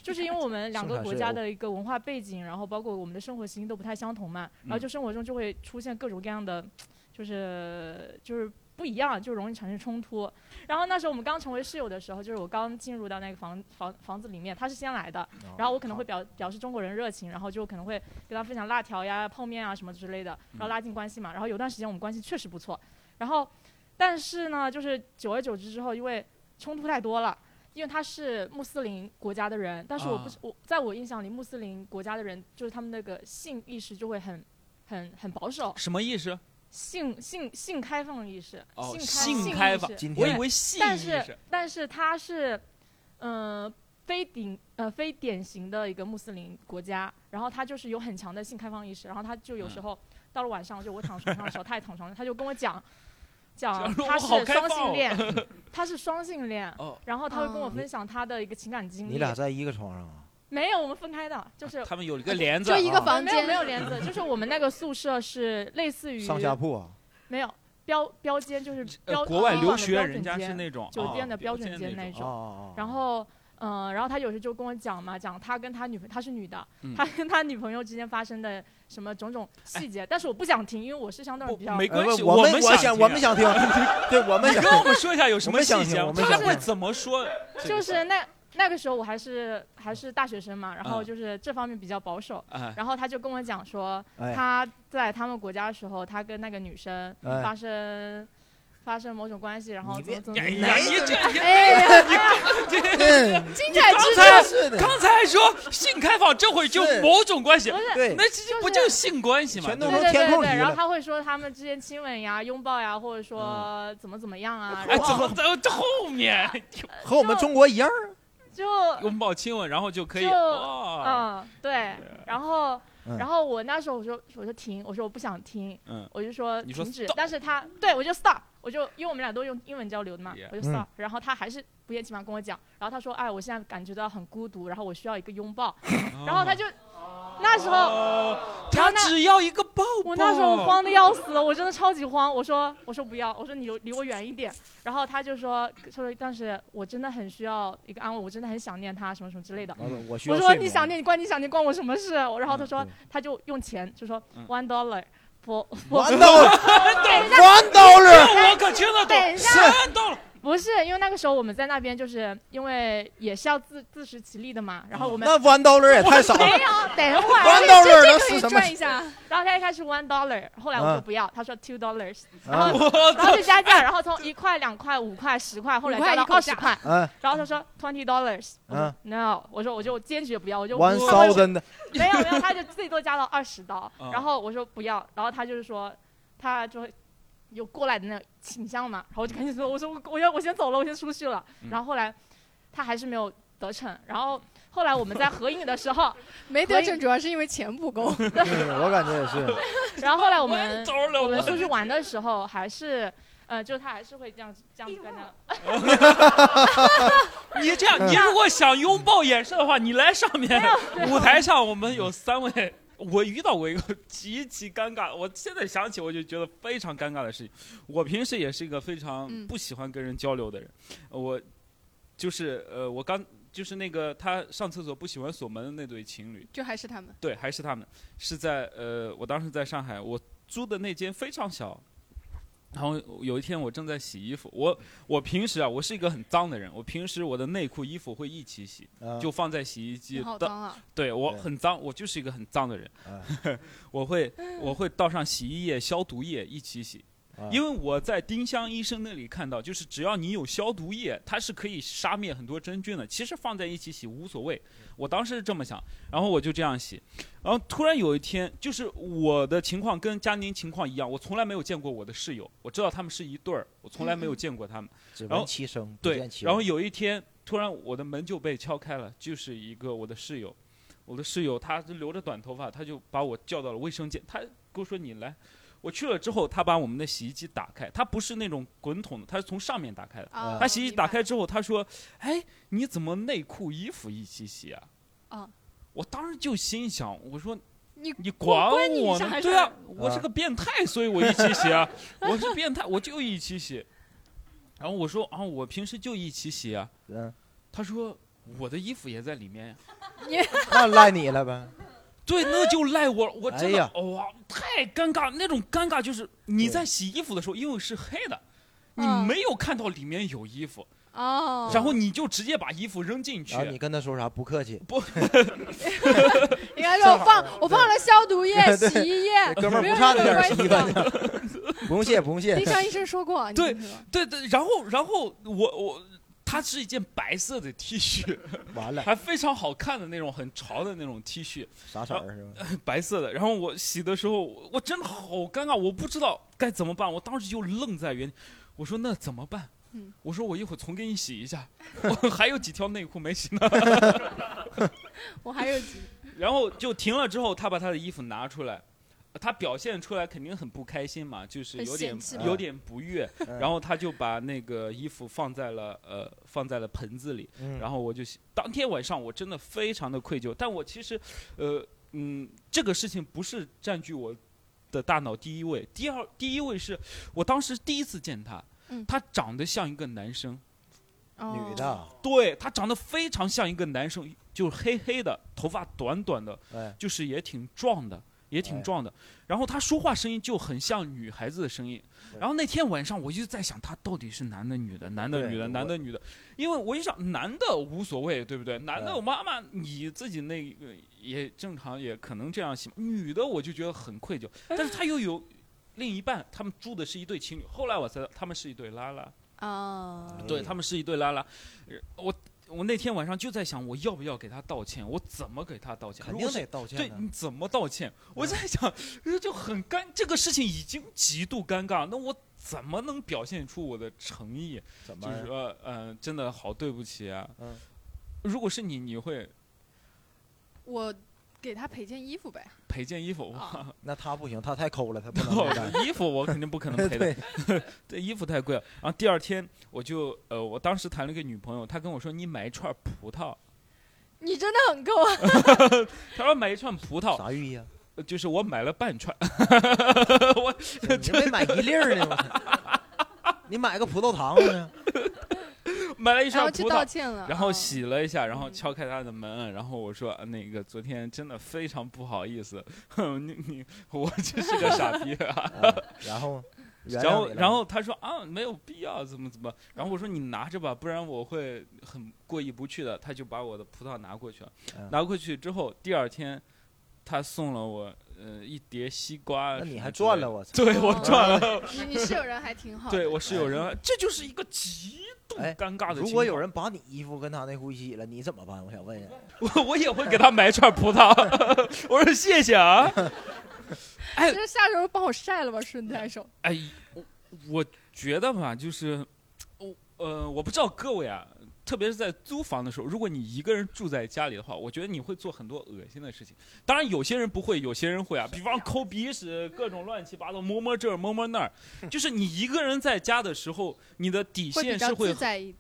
就是因为我们两个国家的一个文化背景，然后包括我们的生活习性都不太相同嘛，然后就生活中就会出现各种各样的，就是就是不一样，就容易产生冲突。然后那时候我们刚成为室友的时候，就是我刚进入到那个房房房子里面，他是先来的，然后我可能会表表示中国人热情，然后就可能会跟他分享辣条呀、泡面啊什么之类的，然后拉近关系嘛。然后有段时间我们关系确实不错，然后但是呢，就是久而久之之后，因为冲突太多了。因为他是穆斯林国家的人，但是我不是、我，在我印象里，穆斯林国家的人就是他们那个性意识就会很、很、很保守，什么意思？性性性开放意识，哦，性性开放意识。今我以为性意但是。但是他是，嗯、非典呃非典型的一个穆斯林国家，然后他就是有很强的性开放意识，然后他就有时候到了晚上，就我躺床上的时候，他也躺床上，他就跟我讲。讲讲他是双开放哦性恋，他是双性恋，哦，然后他会跟我哦分享他的一个情感经历。你俩在一个床上啊？没有，我们分开的，就是他们有一个帘子就，一个啊。没有房间，没有帘子，就是我们那个宿舍是类似于上下铺啊？没有标标间，就是标呃，国外留地方的标准学人家是间那种酒店的哦标准间那那种。哦然后，嗯、然后他有时就跟我讲嘛，讲他跟他女朋他是女的，嗯。他跟他女朋友之间发生的什么种种细节，但是我不想听，因为我是相对比较没关系，我我们想想我们想听，对我们跟我们说一下有什么想细节听我？们他想听。会怎么说？就是那那个时候我还是还是大学生嘛，然后嗯就是这方面比较保守。哎，然后他就跟我讲说，哎他在他们国家的时候，他跟那个女生哎发生、发生某种关系，然后怎么怎么哎呀，你这你哎呀，嗯精彩之刚才是的，刚才说性开放，这会就是某种关系不，是对那这不就是性关系吗？全都对成填空题对对对，然后了。他会说他们之间亲吻呀、拥抱呀，或者说怎么怎么样啊，哎，然后怎么这这后面和我们中国一样。就 拥抱亲吻，然后就可以就，嗯对，然后嗯。然后我那时候我说我就停，我说我不想听，嗯，我就说停止但是他对我就 stop，我就因为我们俩都用英文交流的嘛我就 stop，、然后他还是不厌其烦跟我讲，然后他说哎我现在感觉到很孤独，然后我需要一个拥抱，然后他就那时候。哦，他只要一个抱抱。我那时候慌的要死，我真的超级慌。我说我说不要，我说你离我远一点。然后他就说说，但是我真的很需要一个安慰，我真的很想念他什么什么之类的。我说你想念你关你想念关我什么事？然后他说嗯他就用钱就说嗯 one dollar for One dollar，one dollar，这我可听得懂，等一下三到了，不是因为那个时候我们在那边就是因为也是要自自食其力的嘛，然后我们那 one dollar 也太少了。没有等一会儿，One 这 dollar 这可以能是什么？转一下，然后他一开始 one dollar，后来我嗯说不要，他说 two dollars，然啊后然后就加价，然后从一块、两块、五块、十块，后来加到二十块，嗯。然后他说 twenty dollars，嗯。No，我说我就坚决不要，我就，one 他会 thousand 没有没有，他就最多加到二十刀嗯，然后我说不要，然后他就是说他就有过来的那种倾向嘛，然后我就赶紧说我说我我要我先走了，我先出去了，嗯然后后来他还是没有得逞，然后后来我们在合影的时候，没得逞主要是因为钱不够。对，我感觉也是。然后后来我们我们出去玩的时候还是。呃，就他还是会这样这样子跟他，你这样，你如果想拥抱演示的话，你来上面舞台上，我们有三位我遇到过一个 极其尴尬，我现在想起我就觉得非常尴尬的事情。我平时也是一个非常嗯不喜欢跟人交流的人，我就是呃，我刚就是那个他上厕所不喜欢锁门的那对情侣，就还是他们。对，还是他们是在呃，我当时在上海，我租的那间非常小。然后有一天我正在洗衣服，我我平时啊，我是一个很脏的人，我平时我的内裤、衣服会一起洗，啊。就放在洗衣机你好的脏啊！对我对。很脏，我就是一个很脏的人，啊。我会我会倒上洗衣液、消毒液一起洗，啊因为我在丁香医生那里看到，就是只要你有消毒液，它是可以杀灭很多真菌的。其实放在一起洗无所谓，我当时是这么想，然后我就这样洗，然后突然有一天，就是我的情况跟佳宁情况一样，我从来没有见过我的室友，我知道他们是一对儿，我从来没有见过他们。只然后闻其声，不对然后有一天，突然我的门就被敲开了，就是一个我的室友，我的室友他是留着短头发，他就把我叫到了卫生间，他跟我说你来。我去了之后，他把我们的洗衣机打开，他不是那种滚筒的，他是从上面打开的。啊，他洗衣机打开之后，他说：“哎，你怎么内裤、衣服一起洗啊？”啊，我当时就心想，我说你你管关你我呢对啊，我是啊个变态，所以我一起洗啊。我是变态，我就一起洗。然后我说啊，我平时就一起洗啊。嗯，他说我的衣服也在里面呀。那赖你了呗。对，那就赖我，我真的、哎哇，太尴尬，那种尴尬就是你在洗衣服的时候，因为是黑的，你嗯没有看到里面有衣服，哦，然后你就直接把衣服扔进去然。后你跟他说啥？不客气，应该 说我放我放了消毒液、洗衣液，哥们儿不差那点。不用谢，不用谢丁。香医生说过，对对对，然后然后我我，它是一件白色的 T 恤，完了，还非常好看的那种很潮的那种 T 恤，啥色儿是吧？白色的。然后我洗的时候，我真的好尴尬，我不知道该怎么办。我当时就愣在原地，我说那怎么办？嗯我说我一会儿重给你洗一下，我还有几条内裤没洗呢。我还有几然后就停了之后，他把他的衣服拿出来，他表现出来肯定很不开心嘛，就是有点有点不悦。嗯。然后他就把那个衣服放在了呃放在了盆子里，嗯。然后我就当天晚上我真的非常的愧疚，但我其实呃嗯这个事情不是占据我的大脑第一位，第二第一位是我当时第一次见他，嗯他长得像一个男生，哦。女的，对他长得非常像一个男生，就是黑黑的，头发短短的，哎，就是也挺壮的，也挺哎壮的。然后他说话声音就很像女孩子的声音。然后那天晚上我就在想，他到底是男的女的，男的女的，男的女的。因为我一想，男的无所谓，对不对？男的哎我妈妈你自己那个也正常，也可能这样想。女的我就觉得很愧疚，但是他又有另一半，他们住的是一对情侣。后来我才知道他们是一对拉拉。哦，对他们是一对拉拉。呃我我那天晚上就在想，我要不要给他道歉？我怎么给他道歉？肯定得道歉。对你怎么道歉？我在想，呃就很尴，这个事情已经极度尴尬，那我怎么能表现出我的诚意？怎么就是说，呃，真的好对不起啊。嗯如果是你，你会我给他赔件衣服呗。赔件衣服？啊那他不行，他太抠了，他不能买单。衣服我肯定不可能赔的，这 衣服太贵了。然后第二天我就呃，我当时谈了一个女朋友，她跟我说你买一串葡萄，你真的很够啊！她说买一串葡萄，啥寓意啊？呃就是我买了半串，我你没买一粒儿呢？我你买个葡萄糖呢？买了一然后去串葡萄，道歉了，然后啊洗了一下，然后敲开他的门，然后我说呃那个昨天真的非常不好意思，哼你你我真是个傻逼啊。啊 然后，原然后你了然后他说啊没有必要怎么怎么，然后我说你拿着吧，不然我会很过意不去的。他就把我的葡萄拿过去了，嗯拿过去之后，第二天他送了我呃一碟西瓜，那你还赚了，。我操！对我哦赚了，你你室友人还挺好。对我室友人，这就是一个极度哎尴尬的。如果有人把你衣服跟他内裤一起洗了，你怎么办？我想问一下。我我也会给他买一串葡萄，我说谢谢啊。哎这下周帮我晒了吧，顺带手。哎，我我觉得吧，就是我呃，我不知道各位啊，特别是在租房的时候，如果你一个人住在家里的话，我觉得你会做很多恶心的事情。当然，有些人不会，有些人会啊，比方抠鼻屎，各种乱七八糟，摸摸这儿摸摸那儿。就是你一个人在家的时候，你的底线是会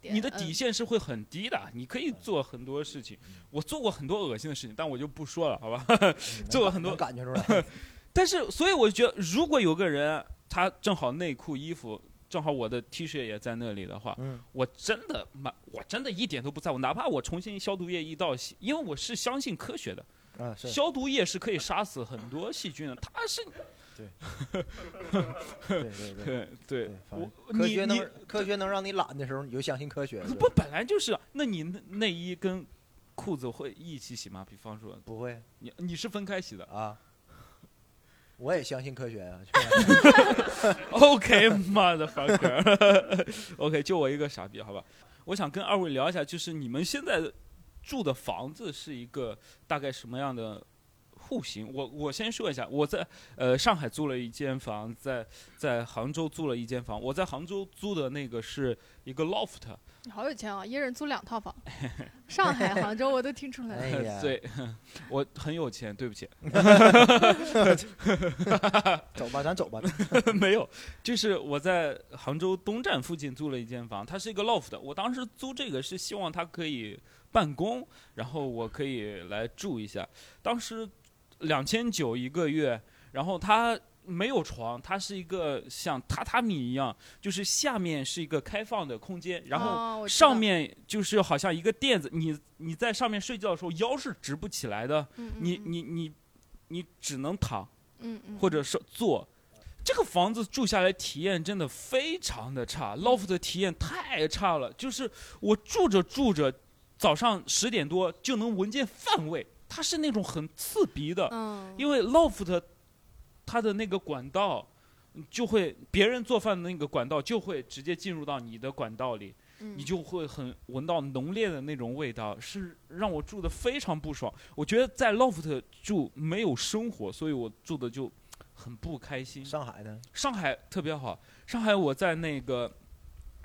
你的底嗯线是会很低的，你可以做很多事情。我做过很多恶心的事情，但我就不说了，好吧？做过很多感觉出来。但是，所以我就觉得，如果有个人他正好内裤、衣服，正好我的 T 恤也在那里的话，嗯我真的妈，我真的一点都不在乎，哪怕我重新消毒液一倒洗，因为我是相信科学的，消毒液是可以杀死很多细菌的，它是。对对对对对，反我正科学能科学能让你懒的时候，你就相信科学。不本来就是啊，那你内内衣跟裤子会一起洗吗？比方说不会，你你是分开洗的啊？我也相信科学呀、OK，妈的 fucker，OK，就我一个傻逼，好吧？我想跟二位聊一下，就是你们现在住的房子是一个大概什么样的户型？我我先说一下，我在呃上海租了一间房，在在杭州租了一间房。我在杭州租的那个是一个 loft，好有钱啊，一人租两套房，上海、杭州我都听出来了。哎呀 对，我很有钱，对不起。走吧，咱走吧。没有，就是我在杭州东站附近租了一间房，它是一个 loft。我当时租这个是希望它可以办公，然后我可以来住一下。当时两千九一个月，然后它没有床，它是一个像榻榻米一样，就是下面是一个开放的空间，然哦后上面就是好像一个垫子，你你在上面睡觉的时候腰是直不起来的，嗯嗯你你你你只能躺。嗯嗯，或者是坐。这个房子住下来体验真的非常的差，loft 的体验太差了。就是我住着住着，早上十点多就能闻见饭味，它是那种很刺鼻的。嗯因为 loft 它的那个管道就会，别人做饭的那个管道就会直接进入到你的管道里。嗯你就会很闻到浓烈的那种味道，是让我住的非常不爽。我觉得在 loft 住没有生活，所以我住的就很不开心。上海呢？上海特别好，上海我在那个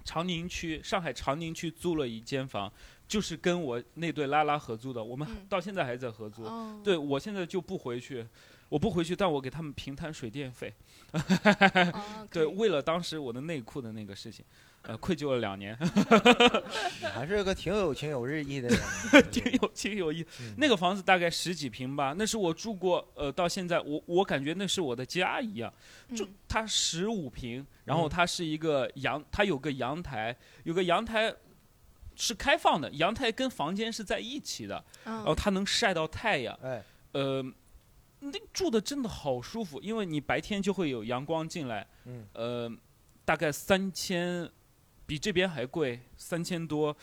长宁区，上海长宁区租了一间房，就是跟我那对拉拉合租的，我们嗯到现在还在合租。哦对我现在就不回去，我不回去，但我给他们平摊水电费。哦对，为了当时我的内裤的那个事情，呃，愧疚了两年。你还是个挺有情有日义的人。挺有情有义。嗯 那个房子大概十几平吧，那是我住过，呃，到现在我我感觉那是我的家一样。就嗯它十五平，然后嗯它是一个阳，它有个阳台，有个阳台是开放的，阳台跟房间是在一起的，然后嗯它能晒到太阳。哎，呃，那住的真的好舒服，因为你白天就会有阳光进来。嗯，呃，大概三千，比这边还贵，三千多，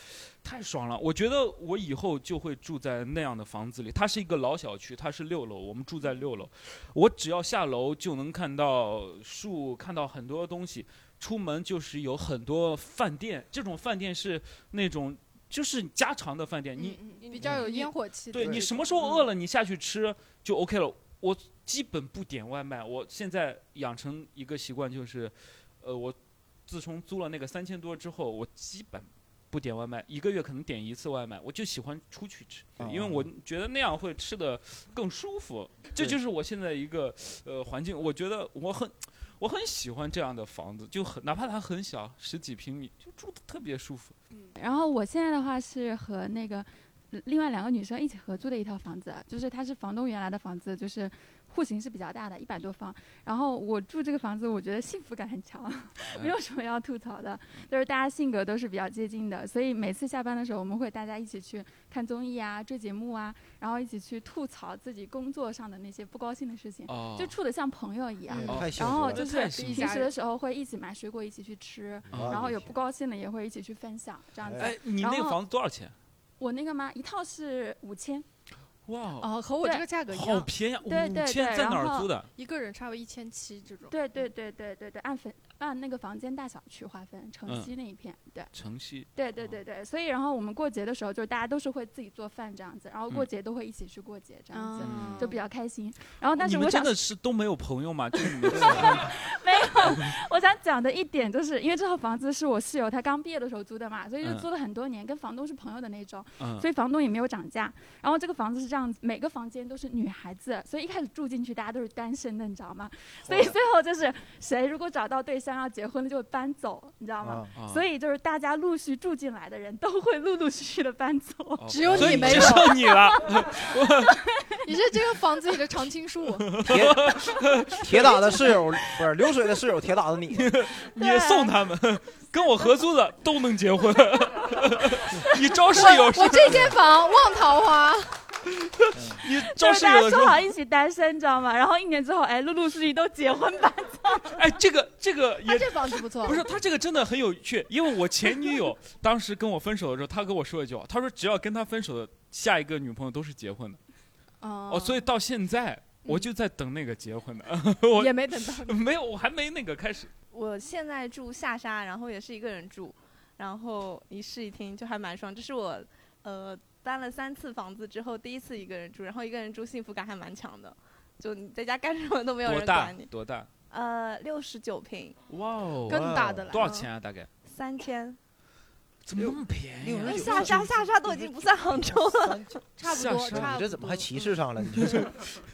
太爽了。我觉得我以后就会住在那样的房子里。它是一个老小区，它是六楼，我们住在六楼。我只要下楼就能看到树，看到很多东西。出门就是有很多饭店，这种饭店是那种就是家常的饭店，你嗯嗯比较有烟火气对你什么时候饿了，你下去吃就 OK 了。我基本不点外卖，我现在养成一个习惯，就是，呃，我自从租了那个三千多之后，我基本不点外卖，一个月可能点一次外卖，我就喜欢出去吃，因为我觉得那样会吃的更舒服。这就是我现在一个呃环境，我觉得我很我很喜欢这样的房子，就很哪怕它很小，十几平米，就住的特别舒服。然后我现在的话是和那个呃另外两个女生一起合租的一套房子，就是它是房东原来的房子，就是户型是比较大的，一百多方。然后我住这个房子，我觉得幸福感很强，没有什么要吐槽的，就是大家性格都是比较接近的，所以每次下班的时候，我们会大家一起去看综艺啊、追节目啊，然后一起去吐槽自己工作上的那些不高兴的事情，哦就处的像朋友一样。嗯太幸然福了后就是平时的时候会一起买水果一起去吃，哦然后有不高兴的也会一起去分享，这样子。哎，你那个然后房子多少钱？我那个吗？一套是五千，哇，哦，和我这个价格一样，好便宜啊！对对五千在哪租的？一个人差不多一千七这种。对对对对对对，按分按那个房间大小去划分，城嗯西那一片，对。城西。对对对对，所以然后我们过节的时候，就是大家都是会自己做饭这样子，然后过嗯节都会一起去过节这样子，嗯就比较开心。然后但是我想们真的是都没有朋友吗？就是你们 没有，我我想讲的一点就是，因为这套房子是我室友他刚毕业的时候租的嘛，所以就嗯租了很多年，跟房东是朋友的那种，嗯所以房东也没有涨价。然后这个房子是这样子，每个房间都是女孩子，所以一开始住进去大家都是单身的，你知道吗？所以最后就是谁如果找到对象要结婚了就会搬走，你知道吗？啊所以就是大家陆续住进来的人都会陆陆续续的搬走。哦只有你没有只剩你了。你是这个房子里的常青树。铁铁打的室友不是流水的室友，铁打的你。你送他们，跟我合租的都能结婚。你招室友我这间房望桃花，你招就是大家说好一起单身，你知道吗？然后一年之后，哎，陆陆续续都结婚搬走。哎，这个这个也这房子不错。不是他这个真的很有趣，因为我前女友 当时跟我分手的时候，她跟我说一句话，她说只要跟他分手的下一个女朋友都是结婚的。哦哦，所以到现在我就在等那个结婚的，我也没等到。没有，我还没那个开始。我现在住下沙，然后也是一个人住，然后一室一厅，就还蛮爽。这是我呃搬了三次房子之后第一次一个人住，然后一个人住幸福感还蛮强的，就你在家干什么都没有人管你。多大？呃，六十九平，哇哦，更大的了多少钱啊？大概？三千。怎么那么便宜啊？因为下沙下沙都已经不算杭州了，差不多，下沙差不多。你这怎么还歧视上了？你这 是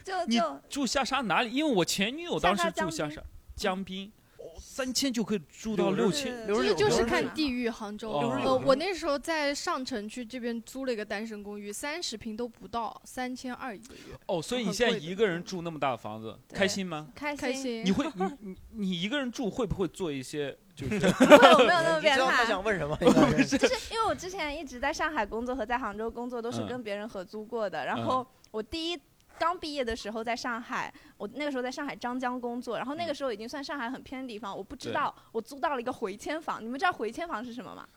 就就住下沙哪里？因为我前女友当时住下下沙沙江滨，哦，三千就可以住到六千。其实就是看地域，杭州。哦呃，我那时候在上城区这边租了一个单身公寓，三十平都不到，三千二一个月，哦，所以你现在一个人住那么大的房子，开心吗？开开心。你会你你你一个人住会不会做一些就是 我没有那么你变知道他态。想问什么？就是 因为我之前一直在上海工作和在杭州工作都是嗯跟别人合租过的，然后我第一刚毕业的时候在上海，我那个时候在上海张江工作，然后那个时候已经算上海很偏的地方，我不知道我租到了一个回迁房，你们知道回迁房是什么吗？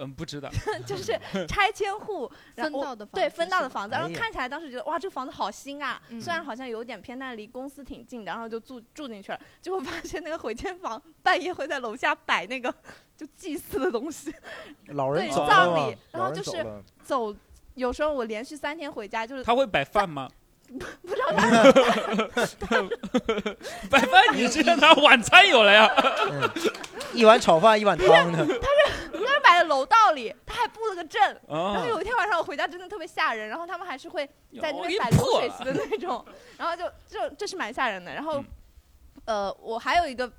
嗯不知道。就是拆迁户，然后我分到的房对分到的房子，然后看起来当时觉得哇这房子好新啊，嗯。虽然好像有点偏，但离公司挺近的，然后就住住进去了，结果发现那个回迁房半夜会在楼下摆那个就祭祀的东西，对老人走葬礼然后就是走走。有时候我连续三天回家，就是他会摆饭吗？不知道他白饭你直接拿晚餐有了呀？嗯一碗炒饭一碗汤的，他是摆在楼道里，他还布了个阵。然啊后有一天晚上我回家真的特别吓人，然后他们还是会在那边摆流水席的那种，然后就就这是蛮吓人的。然后嗯，呃，我还有一个。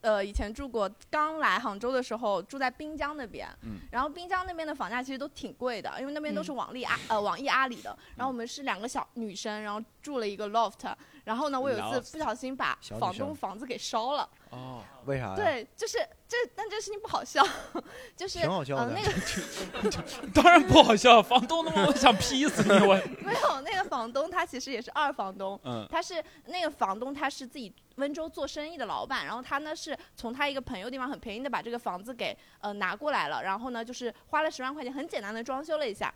呃，以前住过，刚来杭州的时候住在滨江那边，嗯。然后滨江那边的房价其实都挺贵的，因为那边都嗯是网力阿、呃网易阿里的。然后我们是两个小女生，然后住了一个 loft，然后呢，我有一次不小心把房东房子给烧了，哦，为啥？，对，就是这，但这事情不好笑，就是挺好笑的呃、那个 当然不好笑，房东他妈想劈死你我。没有那个房东，他其实也是二房东，嗯他是那个房东，他是自己温州做生意的老板，然后他呢是从他一个朋友地方很便宜的把这个房子给呃拿过来了，然后呢就是花了十万块钱，很简单的装修了一下。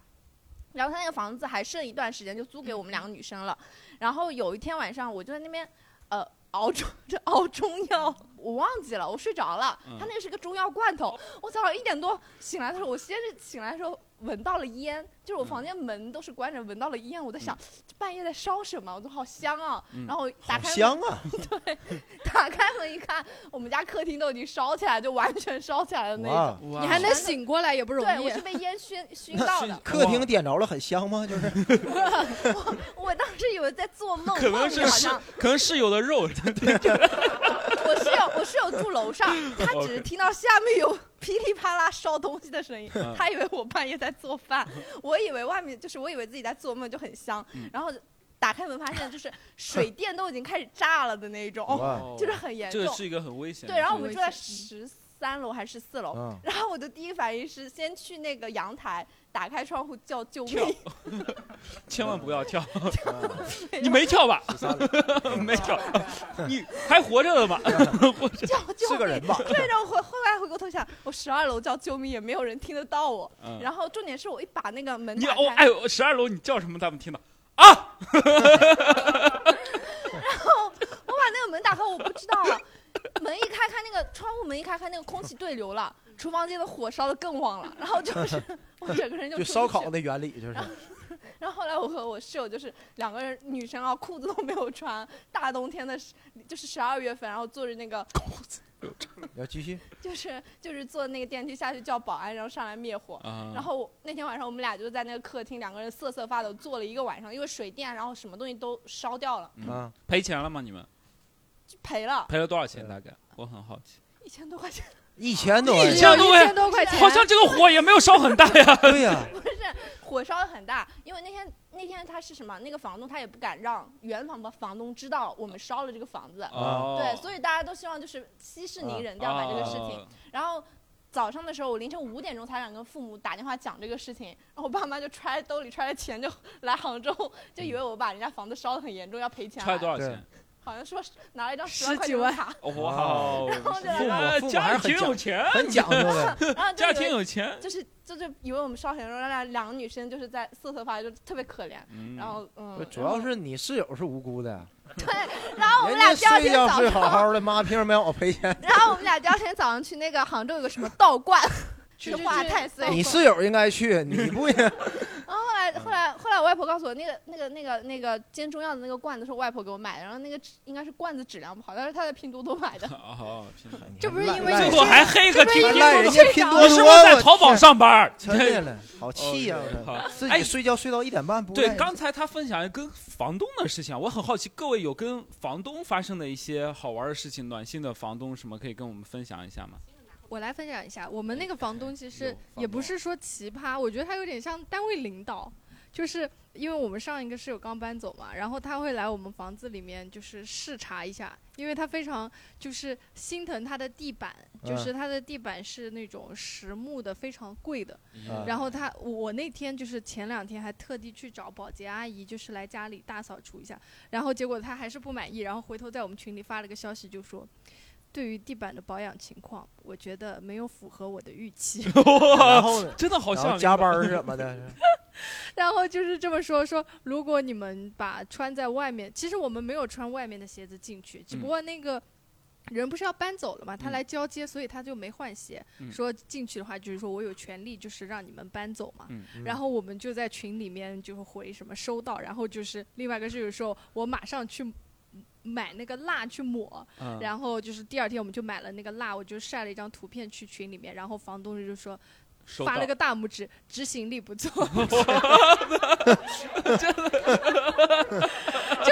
然后他那个房子还剩一段时间就租给我们两个女生了，然后有一天晚上我就在那边，呃，熬中这熬中药，我忘记了，我睡着了。嗯他那个是个中药罐头，我早上一点多醒来的时候，我先是醒来的时候闻到了烟，就是我房间门都是关着，闻到了烟，我在想、这半夜在烧什么？我说好香啊，嗯然后打好开门香啊！对打开门一看，我们家客厅都已经烧起来，就完全烧起来的那哇种。，哇你还能醒过来也不容对，我易是。被烟熏熏到的。客厅点着了，很香吗？就是 我我当时以为在做梦，可能梦里是室好像，可能室友的肉，我室友我室友住楼上，他只是听到下面有噼里啪啦烧东西的声音嗯，他以为我半夜在做饭，我以为外面就是我以为自己在做梦就很香嗯，然后打开门发现就是水电都已经开始炸了的那种，哇，就是很严重。这个是一个很危险对，然后我们住在十三楼还是四楼，嗯，然后我的第一反应是先去那个阳台打开窗户叫救命，千万不要跳，嗯你没跳吧？没跳，你还活着了吧？叫救命。是个人吧？对，然后回后来回过头想，我十二楼叫救命也没有人听得到我。嗯然后重点是我一把那个门你打开，哦哎，十二楼你叫什么？他们听到啊？然后我把那个门打开，我不知道了。门一开开，那个窗户门一开开，那个空气对流了，厨房间的火烧的更旺了，然后就是 我整个人就 就出不去烧烤的原理就是，然后后来我和我室友就是两个人女生啊，裤子都没有穿，大冬天的，就是十二月份，然后坐着那个要继续。就是就是坐那个电梯下去叫保安，然后上来灭火。啊。然后那天晚上我们俩就在那个客厅，两个人瑟瑟发抖坐了一个晚上，因为水电，然后什么东西都烧掉了，嗯，赔钱了吗？你们赔了赔了多少钱？大概我很好奇。一千多块钱。一千多，一千多一千多块钱好像这个火也没有烧很大呀。对呀，不是火烧的很大，因为那天那天他是什么？那个房东他也不敢让原房的房东知道我们烧了这个房子，哦对，所以大家都希望就是息事宁人，掉把这个事情。哦然后早上的时候，我凌晨五点钟才敢跟父母打电话讲这个事情，然后我爸妈就揣兜里揣着钱就来杭州，就以为我把人家房子烧的很严重，要赔钱。揣多少钱？好像说拿了一张十十万块几万钱的卡。哇哦，然后就来父母了家里还是很挺有钱，很讲究的。然后就家以为挺有钱。就是就是以为我们烧很严重，让两两个女生就是在瑟瑟发抖，就特别可怜。嗯然后嗯不，主要是你室友是无辜的，对，然后我们人俩第二家睡觉天早上，睡好好的，妈凭什么让我赔钱？然后我们俩第二天早上去那个杭州有个什么道观，去去画去太碎。你室友应该去，你不应。然后后来后来后来我外婆告诉我，那个那个那个那个煎中药的那个罐子是我外婆给我买的，然后那个应该是罐子质量不好，但是她在拼多多买的。哦，拼多多这不是因为赖最后还黑个拼多多赖人家拼多多，你是不是在淘宝上班？真的了，好气呀自哎己睡觉睡到一点半不对，刚才他分享跟房东的事情啊，我很好奇，各位有跟房东发生的一些好玩的事情，暖心的房东什么可以跟我们分享一下吗？我来分享一下，我们那个房东其实也不是说奇葩，我觉得他有点像单位领导，就是因为我们上一个室友刚搬走嘛，然后他会来我们房子里面就是视察一下，因为他非常就是心疼他的地板，就是他的地板是那种实木的，非常贵的。嗯然后他我那天就是前两天还特地去找保洁阿姨，就是来家里大扫除一下，然后结果他还是不满意，然后回头在我们群里发了个消息，就说。对于地板的保养情况，我觉得没有符合我的预期。然后呢真的好像加班儿什么的，然后就是这么说说，如果你们把穿在外面，其实我们没有穿外面的鞋子进去，只不过那个人不是要搬走了嘛，他嗯来交接，所以他就没换鞋。嗯说进去的话，就是说我有权利，就是让你们搬走嘛。嗯然后我们就在群里面就回什么收到，然后就是另外一个室友说我马上去买那个蜡去抹，嗯然后就是第二天我们就买了那个蜡，我就晒了一张图片去群里面，然后房东就说。发了个大拇指，执行力不错。就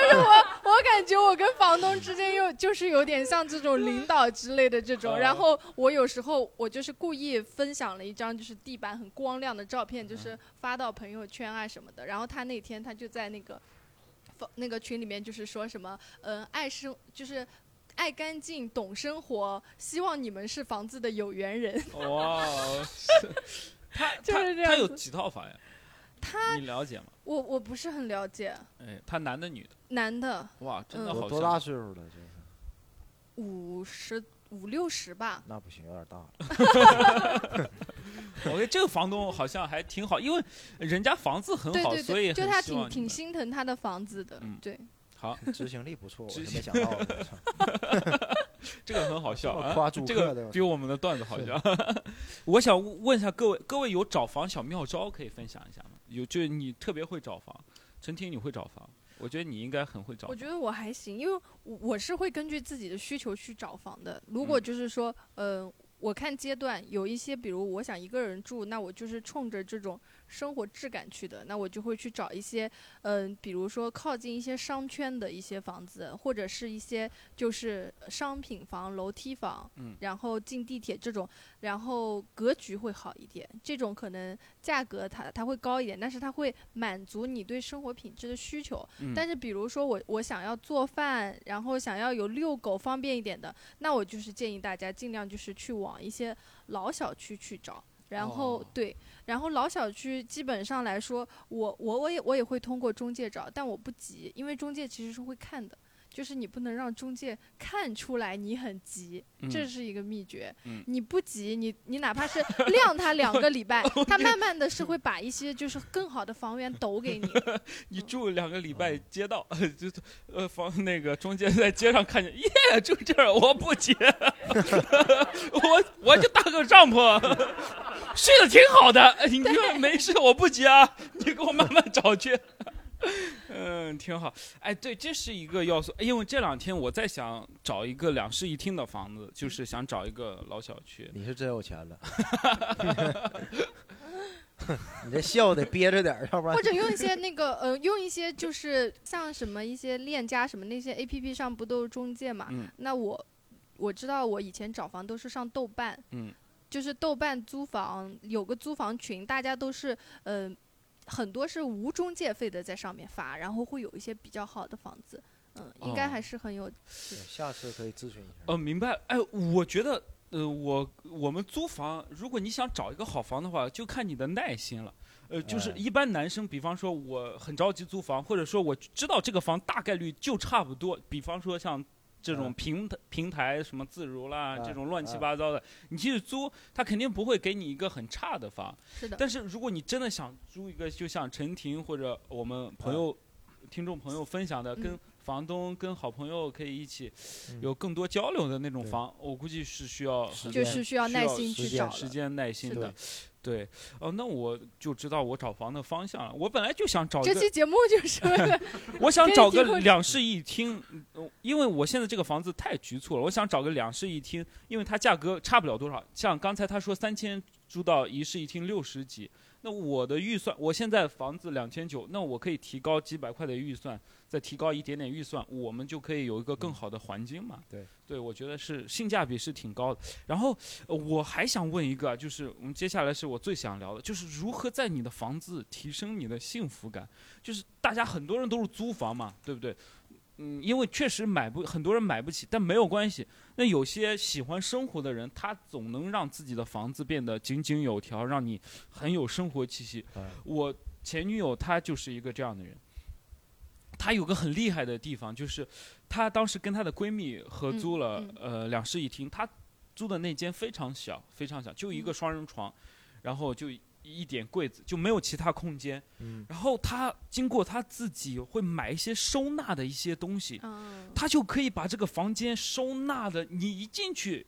是我，我感觉我跟房东之间又就是有点像这种领导之类的这种。然后我有时候我就是故意分享了一张就是地板很光亮的照片，就是发到朋友圈啊什么的。然后他那天他就在那个房那个群里面就是说什么，嗯、爱生就是。爱干净，懂生活，希望你们是房子的有缘人。哇，他就是这他他有几套房呀？他你了解吗？我我不是很了解，哎，他男的女的？男的哇，真的嗯好像多大岁数了？这是五十五六十吧。那不行，有点大了。我觉得这个房东好像还挺好，因为人家房子很好，对对对，所以就他挺挺心疼他的房子的。嗯对，好，执行力不错，我没想到 这个很好笑啊，这个比我们的段子好笑。我想问一下各位，各位有找房小妙招可以分享一下吗？有，就是你特别会找房，陈婷你会找房，我觉得你应该很会找房。我觉得我还行，因为我我是会根据自己的需求去找房的。如果嗯就是说，呃，我看阶段有一些，比如我想一个人住，那我就是冲着这种生活质感去的，那我就会去找一些，嗯、比如说靠近一些商圈的一些房子，或者是一些就是商品房、楼梯房，嗯然后进地铁这种，然后格局会好一点，这种可能价格它它会高一点，但是它会满足你对生活品质的需求。嗯但是比如说我我想要做饭，然后想要有遛狗方便一点的，那我就是建议大家尽量就是去往一些老小区去找。然后、哦。对，然后老小区基本上来说，我我我也我也会通过中介找，但我不急，因为中介其实是会看的，就是你不能让中介看出来你很急，这嗯是一个秘诀。嗯你不急，你你哪怕是晾他两个礼拜，他慢慢的是会把一些就是更好的房源抖给你。你住两个礼拜街道，就呃房那个中介在街上看见，耶，住这儿我不急，我我就搭个帐篷，睡得挺好的。你说没事，我不急啊，你给我慢慢找去。嗯，嗯，挺好。哎，对，这是一个要素。因为这两天我在想找一个两室一厅的房子，就是想找一个老小区。你是真有钱了，你这笑得憋着点儿，要不然或者用一些那个呃，用一些就是像什么一些链家什么那些 A P P 上不都是中介嘛？嗯那我我知道我以前找房都是上豆瓣，嗯就是豆瓣租房有个租房群，大家都是呃很多是无中介费的在上面发，然后会有一些比较好的房子，嗯，应该哦还是很有。下次可以咨询一下。呃，明白。哎，我觉得，呃，我我们租房，如果你想找一个好房的话，就看你的耐心了。呃，就是哎一般男生，比方说我很着急租房，或者说我知道这个房大概率就差不多，比方说像这种啊平台平台什么自如啦，这啊种乱七啊八糟的，你去租，他肯定不会给你一个很差的房。是的，但是如果你真的想租一个，就像陈婷或者我们朋友、听众朋友分享的，跟嗯。房东、跟好朋友可以一起嗯。有更多交流的那种对。房，我估计是需要很就是需要耐心去找。时间耐心的的。对，哦，那我就知道我找房的方向了。我本来就想找一个这期节目就是为了我想找个两室一厅，嗯因为我现在这个房子太局促了，我想找个两室一厅，因为它价格差不了多少。像刚才他说三千租到一室一厅六十几，那我的预算，我现在房子两千九，那我可以提高几百块的预算，再提高一点点预算，我们就可以有一个更好的环境嘛。对，对，我觉得是性价比是挺高的。然后、呃我还想问一个啊，就是我们接下来是我最想聊的，就是如何在你的房子提升你的幸福感。就是大家很多人都是租房嘛，对不对？嗯，因为确实买不很多人买不起，但没有关系。那有些喜欢生活的人，他总能让自己的房子变得井井有条，让你很有生活气息。哎我前女友她就是一个这样的人。她有个很厉害的地方，就是她当时跟她的闺蜜合租了、嗯呃两室一厅，她租的那间非常小，非常小，就一个嗯双人床，然后就一点柜子，就没有其他空间。嗯，然后她经过她自己会买一些收纳的一些东西，嗯，她就可以把这个房间收纳的，你一进去。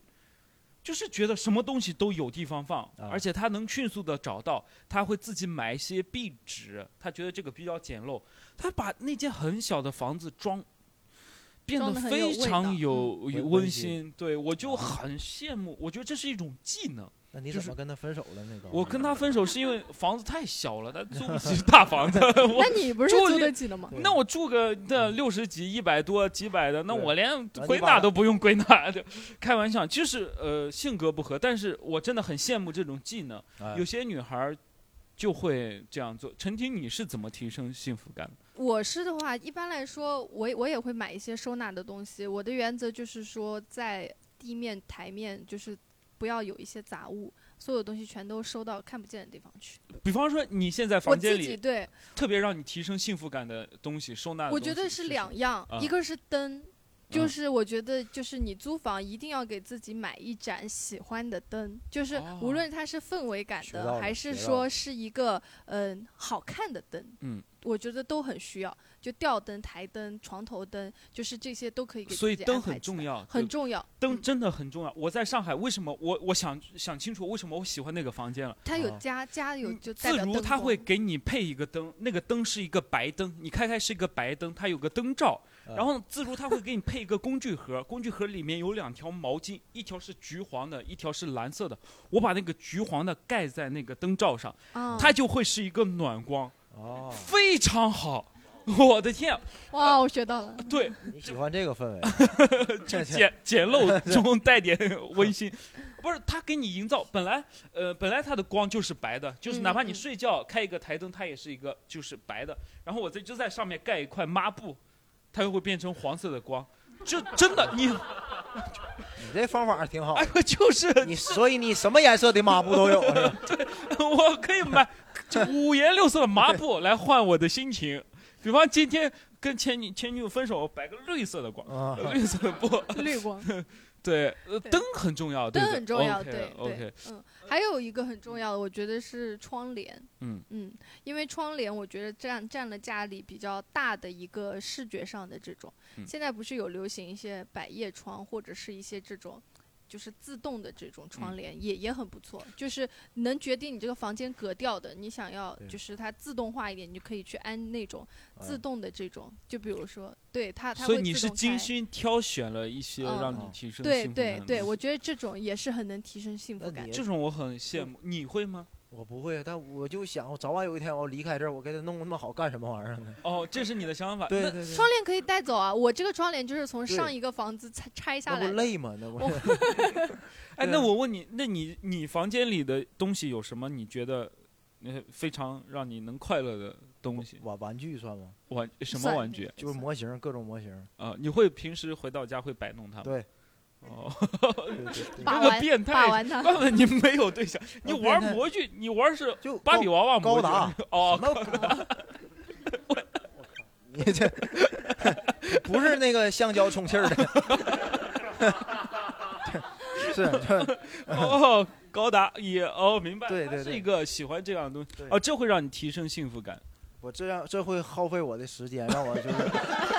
就是觉得什么东西都有地方放，啊。而且他能迅速的找到，他会自己买一些壁纸，他觉得这个比较简陋，他把那间很小的房子装，变得非常有嗯。有温馨，对我就啊。很羡慕，我觉得这是一种技能。就是那你怎么跟他分手了？那个我跟他分手是因为房子太小了，他租不起大房子，我那你不是租得起的吗？那我住个那六十几、一百多、几百的，那我连归纳都不用归纳，就开玩笑，就是呃性格不合，但是我真的很羡慕这种技能。哎有些女孩儿就会这样做。陈婷，你是怎么提升幸福感？我是的话，一般来说，我我也会买一些收纳的东西。我的原则就是说，在地面、台面，就是不要有一些杂物，所有东西全都收到看不见的地方去。比方说，你现在房间里自己对，特别让你提升幸福感的东西，收纳的我东西觉得是两样，啊一个是灯。就嗯是我觉得，就是你租房一定要给自己买一盏喜欢的灯，就是哦无论它是氛围感的，还是说是一个嗯、好看的灯，嗯，我觉得都很需要。就吊灯、台灯、床头灯，就是这些都可以给所以自己灯很重要，很重要。嗯灯真的很重要。我在上海，为什么我我想想清楚为什么我喜欢那个房间了？它有啊家家有嗯就自如它会给你配一个灯，那个灯是一个白灯，你开开是一个白灯，它有个灯罩。啊然后自如它会给你配一个工具盒，工具盒里面有两条毛巾，一条是橘黄的，一条是蓝色的。我把那个橘黄的盖在那个灯罩上，啊，它就会是一个暖光，哦，非常好。我的天，哇，我学到了。对，你喜欢这个氛围？简 简陋中带点温馨。不是，他给你营造本来，呃，本来它的光就是白的，就是哪怕你睡觉开一个台灯，它也是一个就是白的。然后我在就在上面盖一块抹布，它又会变成黄色的光。就真的，你你这方法挺好哎。，就是你所以你什么颜色的抹布都有对？我可以买五颜六色的抹布来换我的心情。比方今天跟前女前女友分手，摆个绿色的光，啊，绿色的布。绿光，对，呃，对。灯很重要，对不对？灯很重要，OK，对 OK，对，嗯，还有一个很重要的，我觉得是窗帘，嗯。嗯，因为窗帘我觉得占占了家里比较大的一个视觉上的这种，嗯。现在不是有流行一些百叶窗或者是一些这种。就是自动的这种窗帘，也也很不错，就是能决定你这个房间格调的。你想要就是它自动化一点，你就可以去安那种自嗯动的这种，就比如说，对它它所以你是精心挑选了一些嗯让你提升对幸福感的对对，我觉得这种也是很能提升幸福感。这种我很羡慕，你会吗？我不会，但我就想，我早晚有一天我要离开这儿，我给他弄那么好干什么玩意儿呢？哦，这是你的想法。对对对，窗帘可以带走啊！我这个窗帘就是从上一个房子拆拆下来的。不累吗？那不我 哎，那我问你，那你你房间里的东西有什么？你觉得那非常让你能快乐的东西？玩玩具算吗？玩什么玩具？就是模型，各种模型。啊，你会平时回到家会摆弄它吗？对，哦，对对对，这个把玩变态，把玩它。怪不得你没有对象，你玩模具，你玩是就芭比娃娃高达。哦，那你这 不是那个橡胶充气儿的，是哦，高达也哦，明白，对对对。是一个喜欢这样的东西。哦，这会让你提升幸福感。我这样这会耗费我的时间，让我就是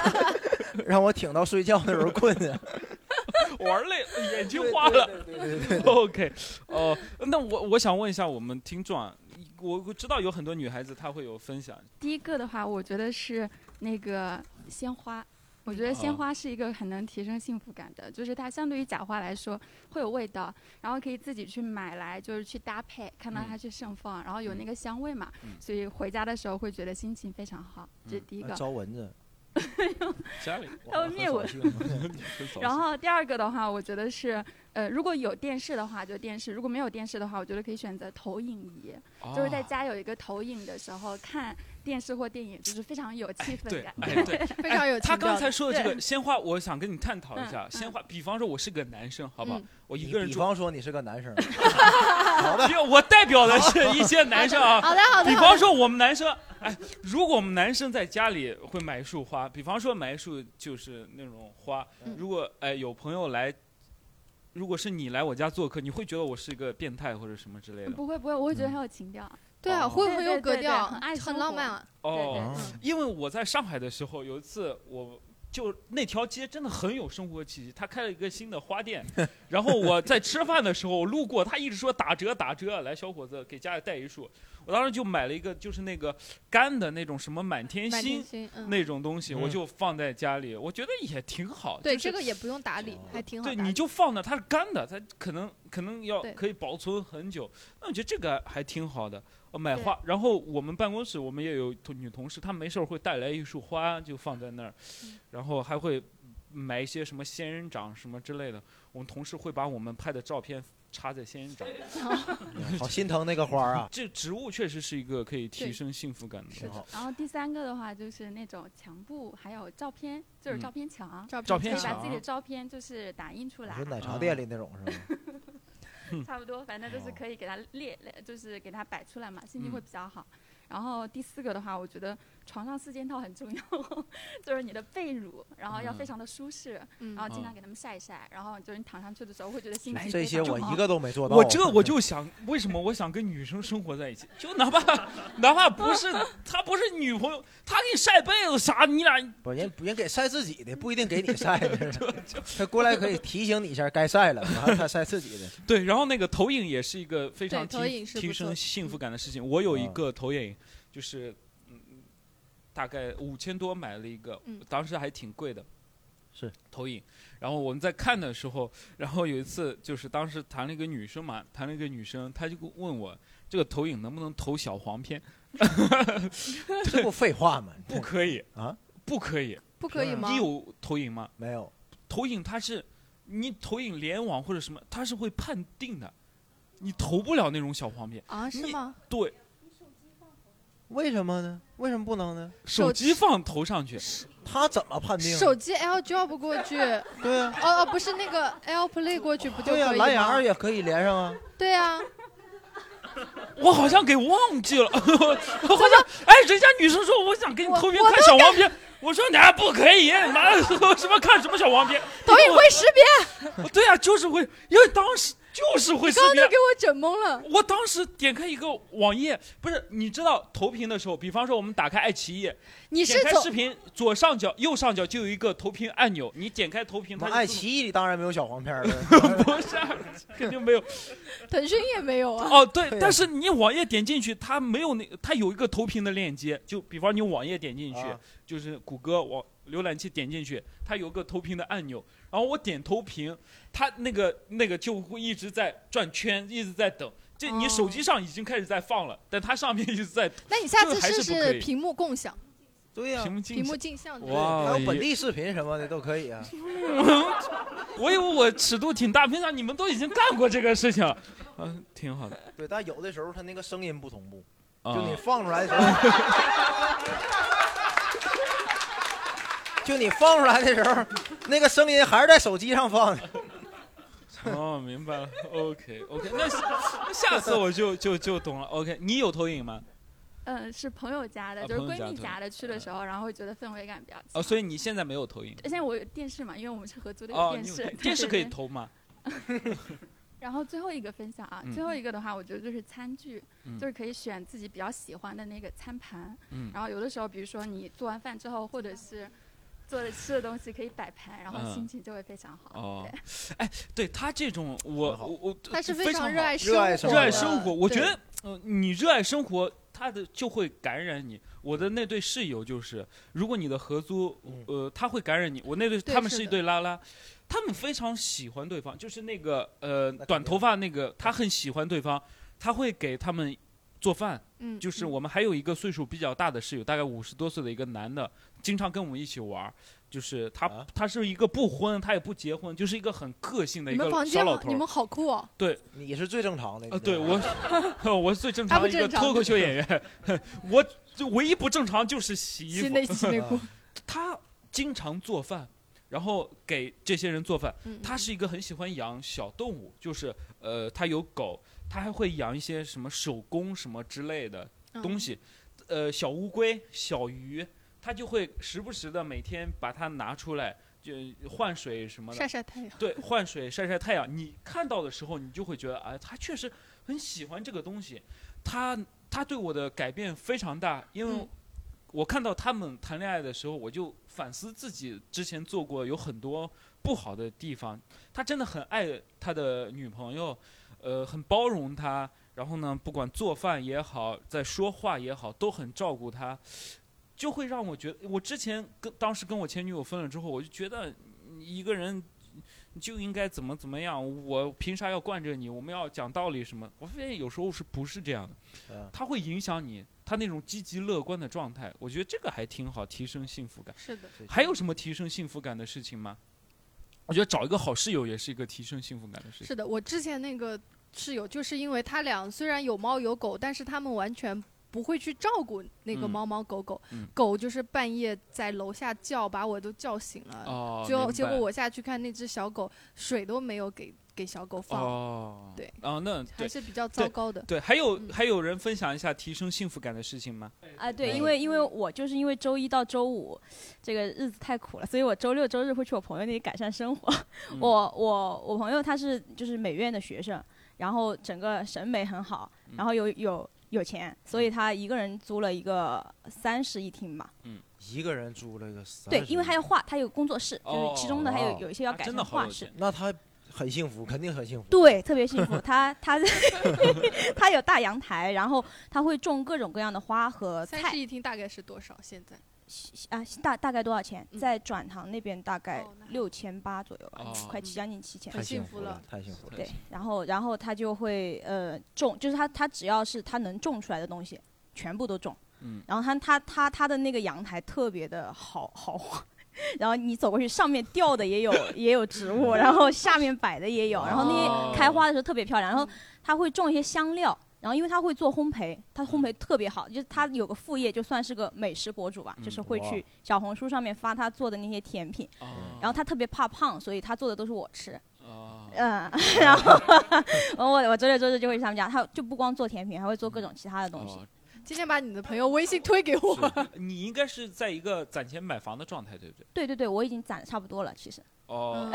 让我挺到睡觉的时候困的。玩累了，眼睛花了。OK，哦、那我我想问一下我们听众啊，我我知道有很多女孩子她会有分享，第一个的话，我觉得是那个鲜花。我觉得哦鲜花是一个很能提升幸福感的，就是它相对于假花来说会有味道，然后可以自己去买来，就是去搭配，看到它去盛放，然后有那个香味嘛，嗯所以回家的时候会觉得心情非常好。这是第一个。招蚊子，家里 它会灭蚊。然后第二个的话，我觉得是，呃，如果有电视的话就电视，如果没有电视的话，我觉得可以选择投影仪，就是在哦家有一个投影的时候看电视或电影，就是非常有气氛对，感。哎对，非常有他刚才说的这个鲜花，我想跟你探讨一下。嗯鲜花，比方说我是个男生，好不好嗯？我一个人住，比方说你是个男生，好的我代表的是一些男生啊。好的好的。好的比方说我们男生，哎，如果我们男生在家里会买一束花，比方说买一束就是那种花，嗯如果哎有朋友来，如果是你来我家做客，你会觉得我是一个变态或者什么之类的？不会不会，我会觉得很有情调。对啊，哦会很有对对对格调，很爱很浪漫啊。哦，啊因为我在上海的时候，有一次我就那条街真的很有生活气息，他开了一个新的花店，然后我在吃饭的时候路过，他一直说打折打折，来小伙子给家里带一束，我当时就买了一个就是那个干的那种什么满天星。那种东西，嗯我就放在家里，我觉得也挺好。对，就是这个也不用打理，还挺好打对，你就放那，它是干的，它可能可能要可以保存很久。那我觉得这个还挺好的。我买花，然后我们办公室我们也有女同事，她没事儿会带来一束花就放在那儿，嗯然后还会买一些什么仙人掌什么之类的。我们同事会把我们拍的照片插在仙人掌。好心疼那个花儿啊。这植物确实是一个可以提升幸福感的然后第三个的话就是那种墙布，还有照片，就是嗯照片墙，照照片墙可以把自己的照片就是打印出来是，奶茶店里那种是吗？差不多，反正就是哦可以给它列，列就是给它摆出来嘛，心情嗯会比较好。然后第四个的话，我觉得床上四件套很重要，就是你的被褥，然后要非嗯常的舒适，嗯然后经嗯常给他们晒一晒，然后就是你躺上去的时候会觉得心情好些我一个都没做到。我这我就想，为什么我想跟女生生活在一起？就哪怕哪怕不是她不是女朋友，她给你晒被子啥，你俩不人人给晒自己的，不一定给你晒的。他过来可以提醒你一下该晒了，完了他晒自己的。对，然后那个投影也是一个非常提提升幸福感的事情。我有一啊个投影，就是嗯，大概五千多买了一个，嗯当时还挺贵的。是投影，然后我们在看的时候，然后有一次就是当时谈了一个女生嘛，谈了一个女生，她就问我这个投影能不能投小黄片？这不废话吗？不可以啊，不可以。不可以吗？你有投影吗？没有，投影它是你投影联网或者什么，它是会判定的，你投不了那种小黄片。啊？是你吗？对，为什么呢？为什么不能呢？手机放头上去，他怎么判定？手机 L Job 过去，哦对啊，哦哦，不是那个 L Play 过去不就可对呀、以吗？蓝牙也可以连上啊。对啊，我好像给忘记了，我好像哎，人家女生说我想给你我投屏看小黄片，我说你还不可以，妈 的什么看什么小黄片？投影会识别。对啊，就是会，因为当时就是会识别刚刚都给。我整懵了。我当时点开一个网页，不是你知道投屏的时候，比方说我们打开爱奇艺，你是从点开视频左上角、右上角就有一个投屏按钮，你点开投屏，它爱奇艺里当然没有小黄片了，不是，肯定没有。腾讯也没有啊。哦，对，对啊但是你网页点进去，它没有那，它有一个投屏的链接，就比方你网页点进去，啊就是谷歌网浏览器点进去，它有个投屏的按钮，然后我点投屏，它那个那个就会一直在转圈，一直在等。这你哦手机上已经开始在放了，但它上面一直在那你下次试试屏幕共享、对呀、屏幕镜屏幕镜像。哇还有本地视频什么的都可以啊。我以为我尺度挺大，平常你们都已经干过这个事情了，嗯、挺好的。对，但有的时候它那个声音不同步，啊就你放出来的时候，就你放出来的时候，那个声音还是在手机上放的。哦，明白了。OK OK，那下那下次我就就就懂了。OK，你有投影吗？嗯，是朋友家的，啊就是闺蜜家的，去的时候，然后会觉得氛围感比较强。哦，所以你现在没有投影。现在我有电视嘛，因为我们是合租的电视，电视可以。投吗？然后最后一个分享啊，嗯最后一个的话，我觉得就是餐具，嗯就是可以选自己比较喜欢的那个餐盘。嗯然后有的时候，比如说你做完饭之后，或者是做的吃的东西，可以摆盘，然后嗯心情就会非常好。哦对，哎，对他这种，我我我，他是非常热好爱热爱生热爱生活。我觉得，呃，你热爱生活，他的就会感染你。我的那对室友就是，如果你的合租，呃，他会感染你。我那对他们是一对拉拉，他们非常喜欢对方，就是那个呃短头发那个，他很喜欢对方，他会给他们做饭。嗯，就是嗯我们还有一个岁数比较大的室友，大概五十多岁的一个男的，经常跟我们一起玩儿。就是他，啊他是一个不婚，他也不结婚，就是一个很个性的一个你们房小老头儿。间你们好酷哦！你是最正常的。呃，对我，我是最正常的一个脱口秀演员，我就唯一不正常就是洗衣服。洗内洗内裤，他经常做饭，然后给这些人做饭。嗯他是一个很喜欢养小动物，就是呃，他有狗，他还会养一些什么手工什么之类的嗯东西，呃，小乌龟、小鱼，他就会时不时的每天把它拿出来，就换水什么的晒。晒太阳。对，换水、晒晒太阳。你看到的时候，你就会觉得，哎，他确实很喜欢这个东西。他他对我的改变非常大，因为嗯我看到他们谈恋爱的时候，我就反思自己之前做过有很多不好的地方。他真的很爱他的女朋友，呃，很包容他。然后呢，不管做饭也好，在说话也好，都很照顾他，就会让我觉得，我之前跟当时跟我前女友分了之后，我就觉得一个人就应该怎么怎么样，我凭啥要惯着你？我们要讲道理什么？我发现有时候是不是这样的？嗯它会影响你，他那种积极乐观的状态，我觉得这个还挺好，提升幸福感。是的，还有什么提升幸福感的事情吗？我觉得找一个好室友也是一个提升幸福感的事情。是的，我之前那个室友就是因为他俩虽然有猫有狗，但是他们完全不会去照顾那个嗯。猫猫狗狗，嗯。狗就是半夜在楼下叫，把我都叫醒了。哦，结果结果我下去看那只小狗，水都没有给给小狗放，哦，对。啊，那还是比较糟糕的。对，还有嗯。还有人分享一下提升幸福感的事情吗？啊，对，嗯因为因为我就是因为周一到周五这个日子太苦了，所以我周六周日会去我朋友那里改善生活。嗯。我我我朋友他是就是美院的学生，然后整个审美很好，嗯。然后有有有钱，所以他一个人租了一个三室一厅吧。一个人租了一个三对，因为他要画，他有工作室，就是其中的还有哦有一些要改成画室。那他很幸福，肯定很幸福。对，特别幸福。他他他有大阳台，然后他会种各种各样的花和菜三室。一厅大概是多少？现在啊，大大概多少钱？嗯在转塘那边大概六千八左右吧，哦快七将近七千。太幸福了，太幸福了。对，然后然后他就会呃种，就是他他只要是他能种出来的东西，全部都种。嗯然后他他他他的那个阳台特别的豪豪华，然后你走过去，上面吊的也有 也有植物，然后下面摆的也有，然后那些开花的时候特别漂亮。然后他会种一些香料，然后因为他会做烘焙，他烘焙特别好，就是他有个副业，就算是个美食博主吧，就是会去小红书上面发他做的那些甜品。哦然后他特别怕胖，所以他做的都是我吃。哦嗯，然后 我我周六周日就会去他们家，他就不光做甜品，还会做各种其他的东西。哦今天把你的朋友微信推给我。你应该是在一个攒钱买房的状态，对不对？对对对，我已经攒的差不多了，其实。哦，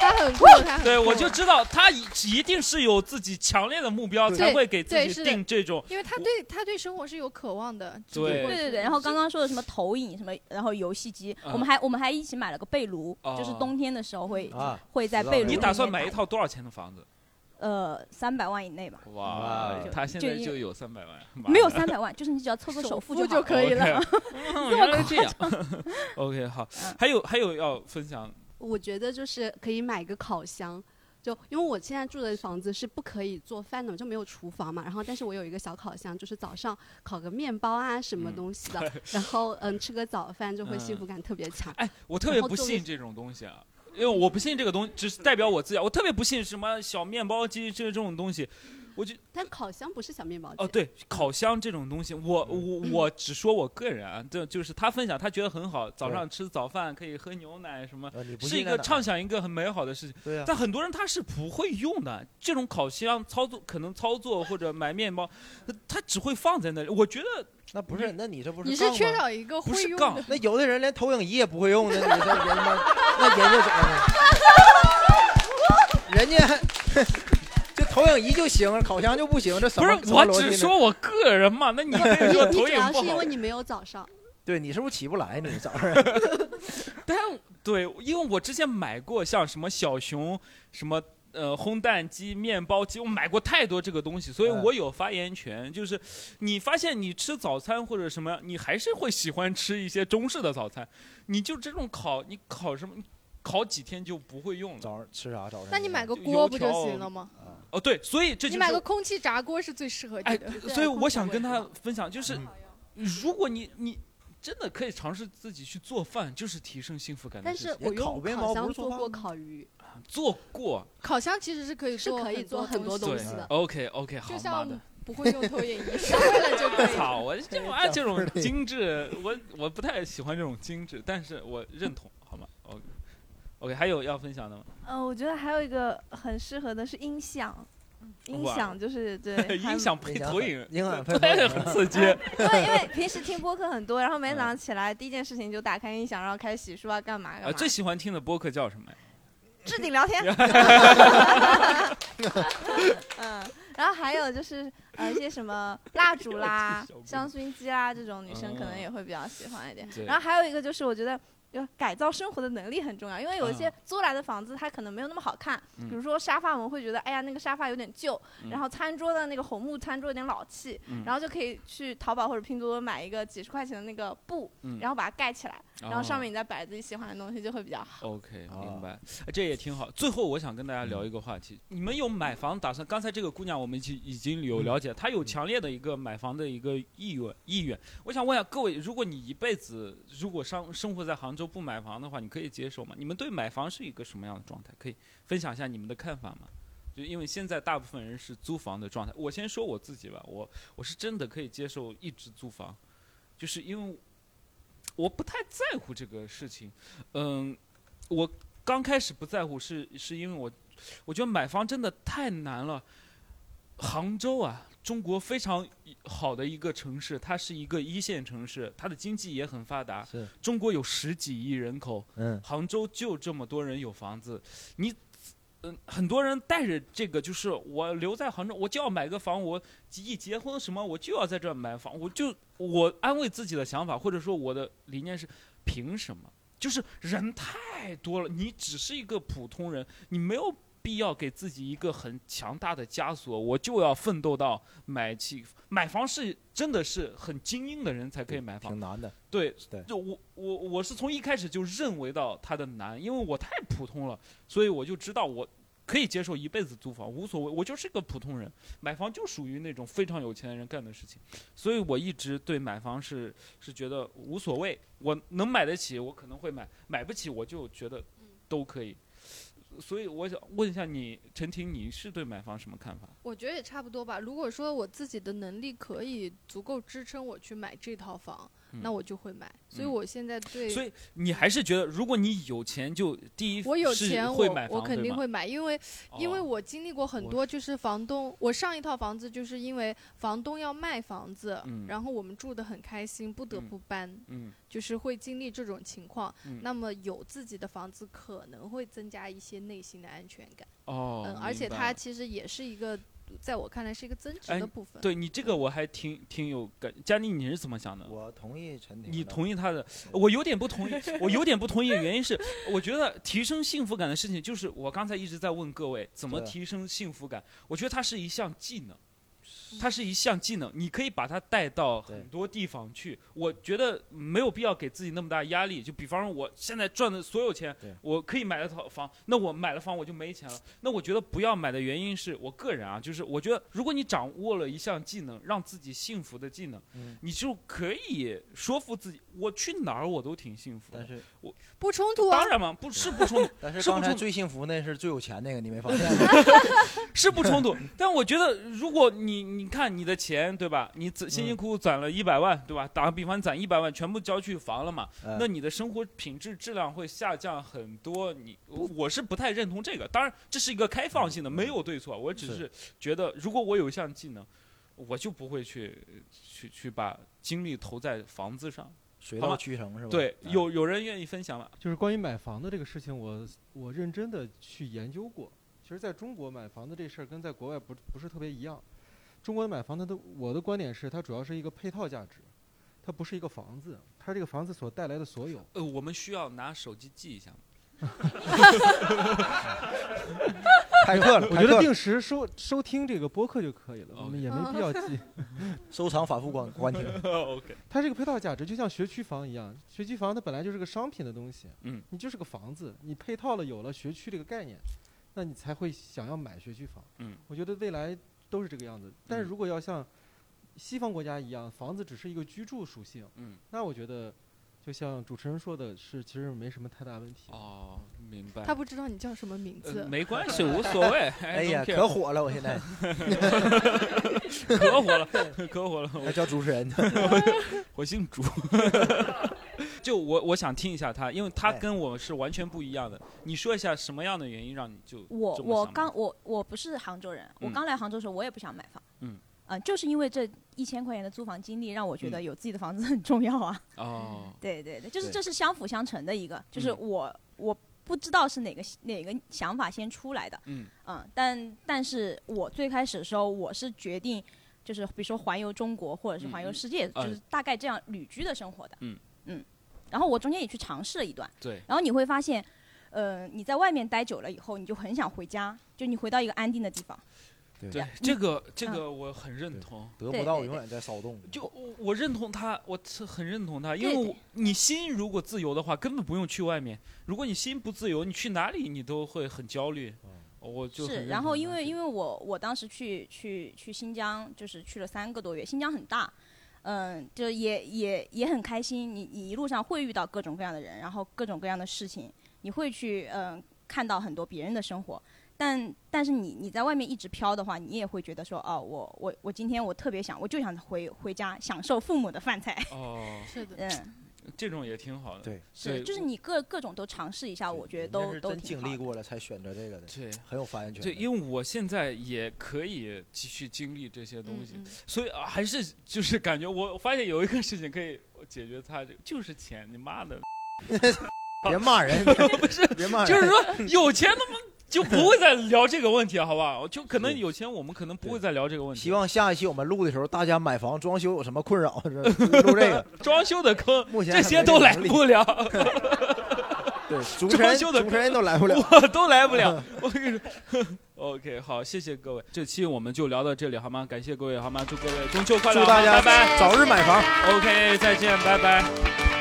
他很酷，他很对，我就知道他一一定是有自己强烈的目标，才会给自己定这种。因为他对他对生活是有渴望的。对对对对，然后刚刚说的什么投影什么，然后游戏机，嗯我们还我们还一起买了个被炉，就是哦冬天的时候会啊会在被炉你打算买一套多少钱的房子？呃三百万以内吧，哇哇，他现在就有三百万，没有三百万，就是你只要凑个首付付就就可以了。原来这样。OK，好，嗯还有还有要分享我觉得就是可以买个烤箱。就因为我现在住的房子是不可以做饭的，就没有厨房嘛。然后，但是我有一个小烤箱，就是早上烤个面包啊，什么嗯东西的，然后嗯吃个早饭，就会幸福感特别强。哎，我特别不信这种东西啊，因为我不信这个东西，只是代表我自己。我特别不信什么小面包机这这种东西，我就但烤箱不是小面包哦，对，烤箱这种东西，我我我只说我个人啊，这就是他分享，他觉得很好，早上吃早饭可以喝牛奶什么，是一个畅想一个很美好的事情。对啊但很多人他是不会用的，这种烤箱操作可能操作或者买面包，他只会放在那里。我觉得那不是，那你这不是你是缺少一个会用的。那有的人连投影仪也不会用，的你这人家那人家怎么？人家就投影仪就行，烤箱就不行，这什不是我只说我个人嘛，那你可以说你投影不好主要是因为。你没有早上，对你是不是起不来？你早上 但对，因为我之前买过像什么小熊、什么呃烘蛋机、面包机，我买过太多这个东西，所以嗯我有发言权。就是你发现你吃早餐或者什么，你还是会喜欢吃一些中式的早餐。你就这种烤，你烤什么？你烤几天就不会用了。早上吃啥？早上那你买个锅不就行了吗？哦，对，所以这就是你买个空气炸锅是最适合哎你的。，所以我想跟他分享，就是嗯如果你你真的可以尝试自己去做饭，就是提升幸福感的但事情。是我用烤箱做做过烤鱼，做过，烤箱其实是可以是可以做很多东西的。，OK OK，好就妈像的。不会用投影仪，学会了就可以。操！我这玩意儿这种 精致，我我不太喜欢这种精致，但是我认同，OK，还有要分享的吗？呃，我觉得还有一个很适合的是音响，音响就是对 音响配投影，音响配 投对，影很刺激。对，因为平时听播客很多，然后每天早上起来第一件事情就打开音响，然后开始洗漱啊，干嘛干呃，嘛。最喜欢听的播客叫什么呀？置顶聊天。嗯，然后还有就是呃一些什么蜡烛啦、香薰机啦这种，女生可能嗯也会比较喜欢一点对。然后还有一个就是我觉得。就改造生活的能力很重要，因为有一些啊租来的房子，它可能没有那么好看。嗯。比如说沙发，我们会觉得，哎呀，那个沙发有点旧，嗯。然后餐桌的那个红木餐桌有点老气，嗯。然后就可以去淘宝或者拼多多买一个几十块钱的那个布，嗯。然后把它盖起来，然后上哦面你再摆自己喜欢的东西，就会比较好。OK，哦明白，哎这也挺好。最后，我想跟大家聊一个话题：你们有买房打算？刚才这个姑娘我们已经已经有了解，她有强烈的一个买房的一个意愿意愿。我想问一下各位，如果你一辈子如果生生活在杭州不买房的话，你可以接受吗？你们对买房是一个什么样的状态？可以分享一下你们的看法吗？就因为现在大部分人是租房的状态，我先说我自己吧，我我是真的可以接受一直租房，就是因为我不太在乎这个事情，嗯，我刚开始不在乎是是因为我我觉得买房真的太难了。杭州啊，中国非常好的一个城市，它是一个一线城市，它的经济也很发达。是中国有十几亿人口，嗯杭州就这么多人有房子，你。嗯，很多人带着这个，就是我留在杭州，我就要买个房，我一结婚什么，我就要在这买房，我就我安慰自己的想法，或者说我的理念是，凭什么？就是人太多了，你只是一个普通人，你没有必要给自己一个很强大的枷锁，我就要奋斗到买起买房是真的是很精英的人才可以买房，挺难的。对对。就我我我是从一开始就认为到它的难，因为我太普通了，所以我就知道我可以接受一辈子租房，无所谓，我就是个普通人，买房就属于那种非常有钱的人干的事情，所以我一直对买房是是觉得无所谓，我能买得起，我可能会买，买不起我就觉得都可以。所以我想问一下你，陈婷，你是对买房什么看法？我觉得也差不多吧。如果说我自己的能力可以足够支撑我去买这套房，那我就会买。所以嗯。我现在对，所以你还是觉得，如果你有钱，就第一我有是钱我会买房，我肯定会买，因为因为哦我经历过很多，就是房东，我上一套房子就是因为房东要卖房子，嗯。然后我们住的很开心，不得嗯。不搬，嗯。就是会经历这种情况。嗯。那么有自己的房子可能会增加一些内心的安全感，哦，嗯，而且它其实也是一个，在我看来是一个增值哎的部分。对你这个我还挺挺有感。佳妮，你是怎么想的？我同意陈婷。你同意他的，我有点不同意。我有点不同意的原因是，我觉得提升幸福感的事情，就是我刚才一直在问各位怎么提升幸福感。我觉得它是一项技能，它是一项技能，你可以把它带到很多地方去。我觉得没有必要给自己那么大压力。就比方说，我现在赚的所有钱，我可以买了套房，那我买了房我就没钱了。那我觉得不要买的原因是我个人啊，就是我觉得如果你掌握了一项技能，让自己幸福的技能，嗯你就可以说服自己，我去哪儿我都挺幸福的。但是我不冲突啊当，然嘛，不是不冲突，但是刚才最幸福那是最有钱那个，你没发现 吗？是不冲突。但我觉得，如果你你看你的钱对吧，你辛辛苦苦攒了一百万对吧？打个比方，攒一百万全部交去房了嘛，嗯那你的生活品质质量会下降很多。你我是不太认同这个，当然这是一个开放性的，没有对错，我只是是觉得，如果我有一项技能，我就不会去去去把精力投在房子上。水到渠成是吧？对，嗯有有人愿意分享吗？就是关于买房的这个事情，我我认真的去研究过。其实在中国买房的这事儿跟在国外不不是特别一样。中国的买房，它的我的观点是，它主要是一个配套价值，它不是一个房子，它这个房子所带来的所有。呃，我们需要拿手机记一下吗。开课了，我觉得定时收收听这个播客就可以了，我们也没必要记。收藏反复观观听。OK，它这个配套价值就像学区房一样，学区房它本来就是个商品的东西，嗯，你就是个房子，你配套了有了学区这个概念，那你才会想要买学区房。嗯，我觉得未来都是这个样子。但是嗯如果要像西方国家一样，房子只是一个居住属性，嗯，那我觉得就像主持人说的是，其实没什么太大问题。哦，明白。他不知道你叫什么名字呃，。没关系，无所谓。哎呀可火了！我现在 可火了，可火了。我叫主持人。我姓朱。就我我想听一下他，因为他哎跟我是完全不一样的。你说一下什么样的原因让你就我我刚我我不是杭州人，我嗯。刚来杭州的时候我也不想买房，嗯。呃，就是因为这一千块钱的租房经历，让我觉得嗯有自己的房子很重要啊。哦，对对对，就是这是相辅相成的一个，就是嗯。我我不知道是哪个哪个想法先出来的，嗯。嗯，但但是我最开始的时候，我是决定就是比如说环游中国或者是环游嗯世界，哎就是大概这样旅居的生活的，嗯。嗯，然后我中间也去尝试了一段，对，然后你会发现，呃，你在外面待久了以后，你就很想回家，就你回到一个安定的地方。对嗯这个这个我很认同。得不到永远在骚动。就我我认同他，我是很认同他，因为你心如果自由的话，根本不用去外面。如果你心不自由，你去哪里你都会很焦虑。我就是，然后因为因为我我当时去去去新疆，就是去了三个多月，新疆很大，嗯，就也也也很开心。你你一路上会遇到各种各样的人，然后各种各样的事情，你会去嗯看到很多别人的生活。但但是你你在外面一直飘的话，你也会觉得说，哦，我我我今天我特别想，我就想回回家享受父母的饭菜。哦，是的，嗯，这种也挺好的。对，是，就是你各各种都尝试一下，我觉得都都挺。经历过了才选择这个的，对很有发言权对，因为我现在也可以继续经历这些东西，嗯所以啊还是就是感觉我发现有一个事情可以解决它，这个就是钱，你妈的，别骂人，不是，别骂人。就是说有钱他妈 就不会再聊这个问题，好不好？就可能有钱，我们可能不会再聊这个问题。希望下一期我们录的时候，大家买房装修有什么困扰，是录这个。装修的坑，目前这些都来不了，对，主持人装修的主持人都来不了，我都来不了。我跟你说，OK，好，谢谢各位，这期我们就聊到这里，好吗？感谢各位，好吗？祝各位中秋快乐，祝大家拜拜，早日买房。OK，再见，拜拜。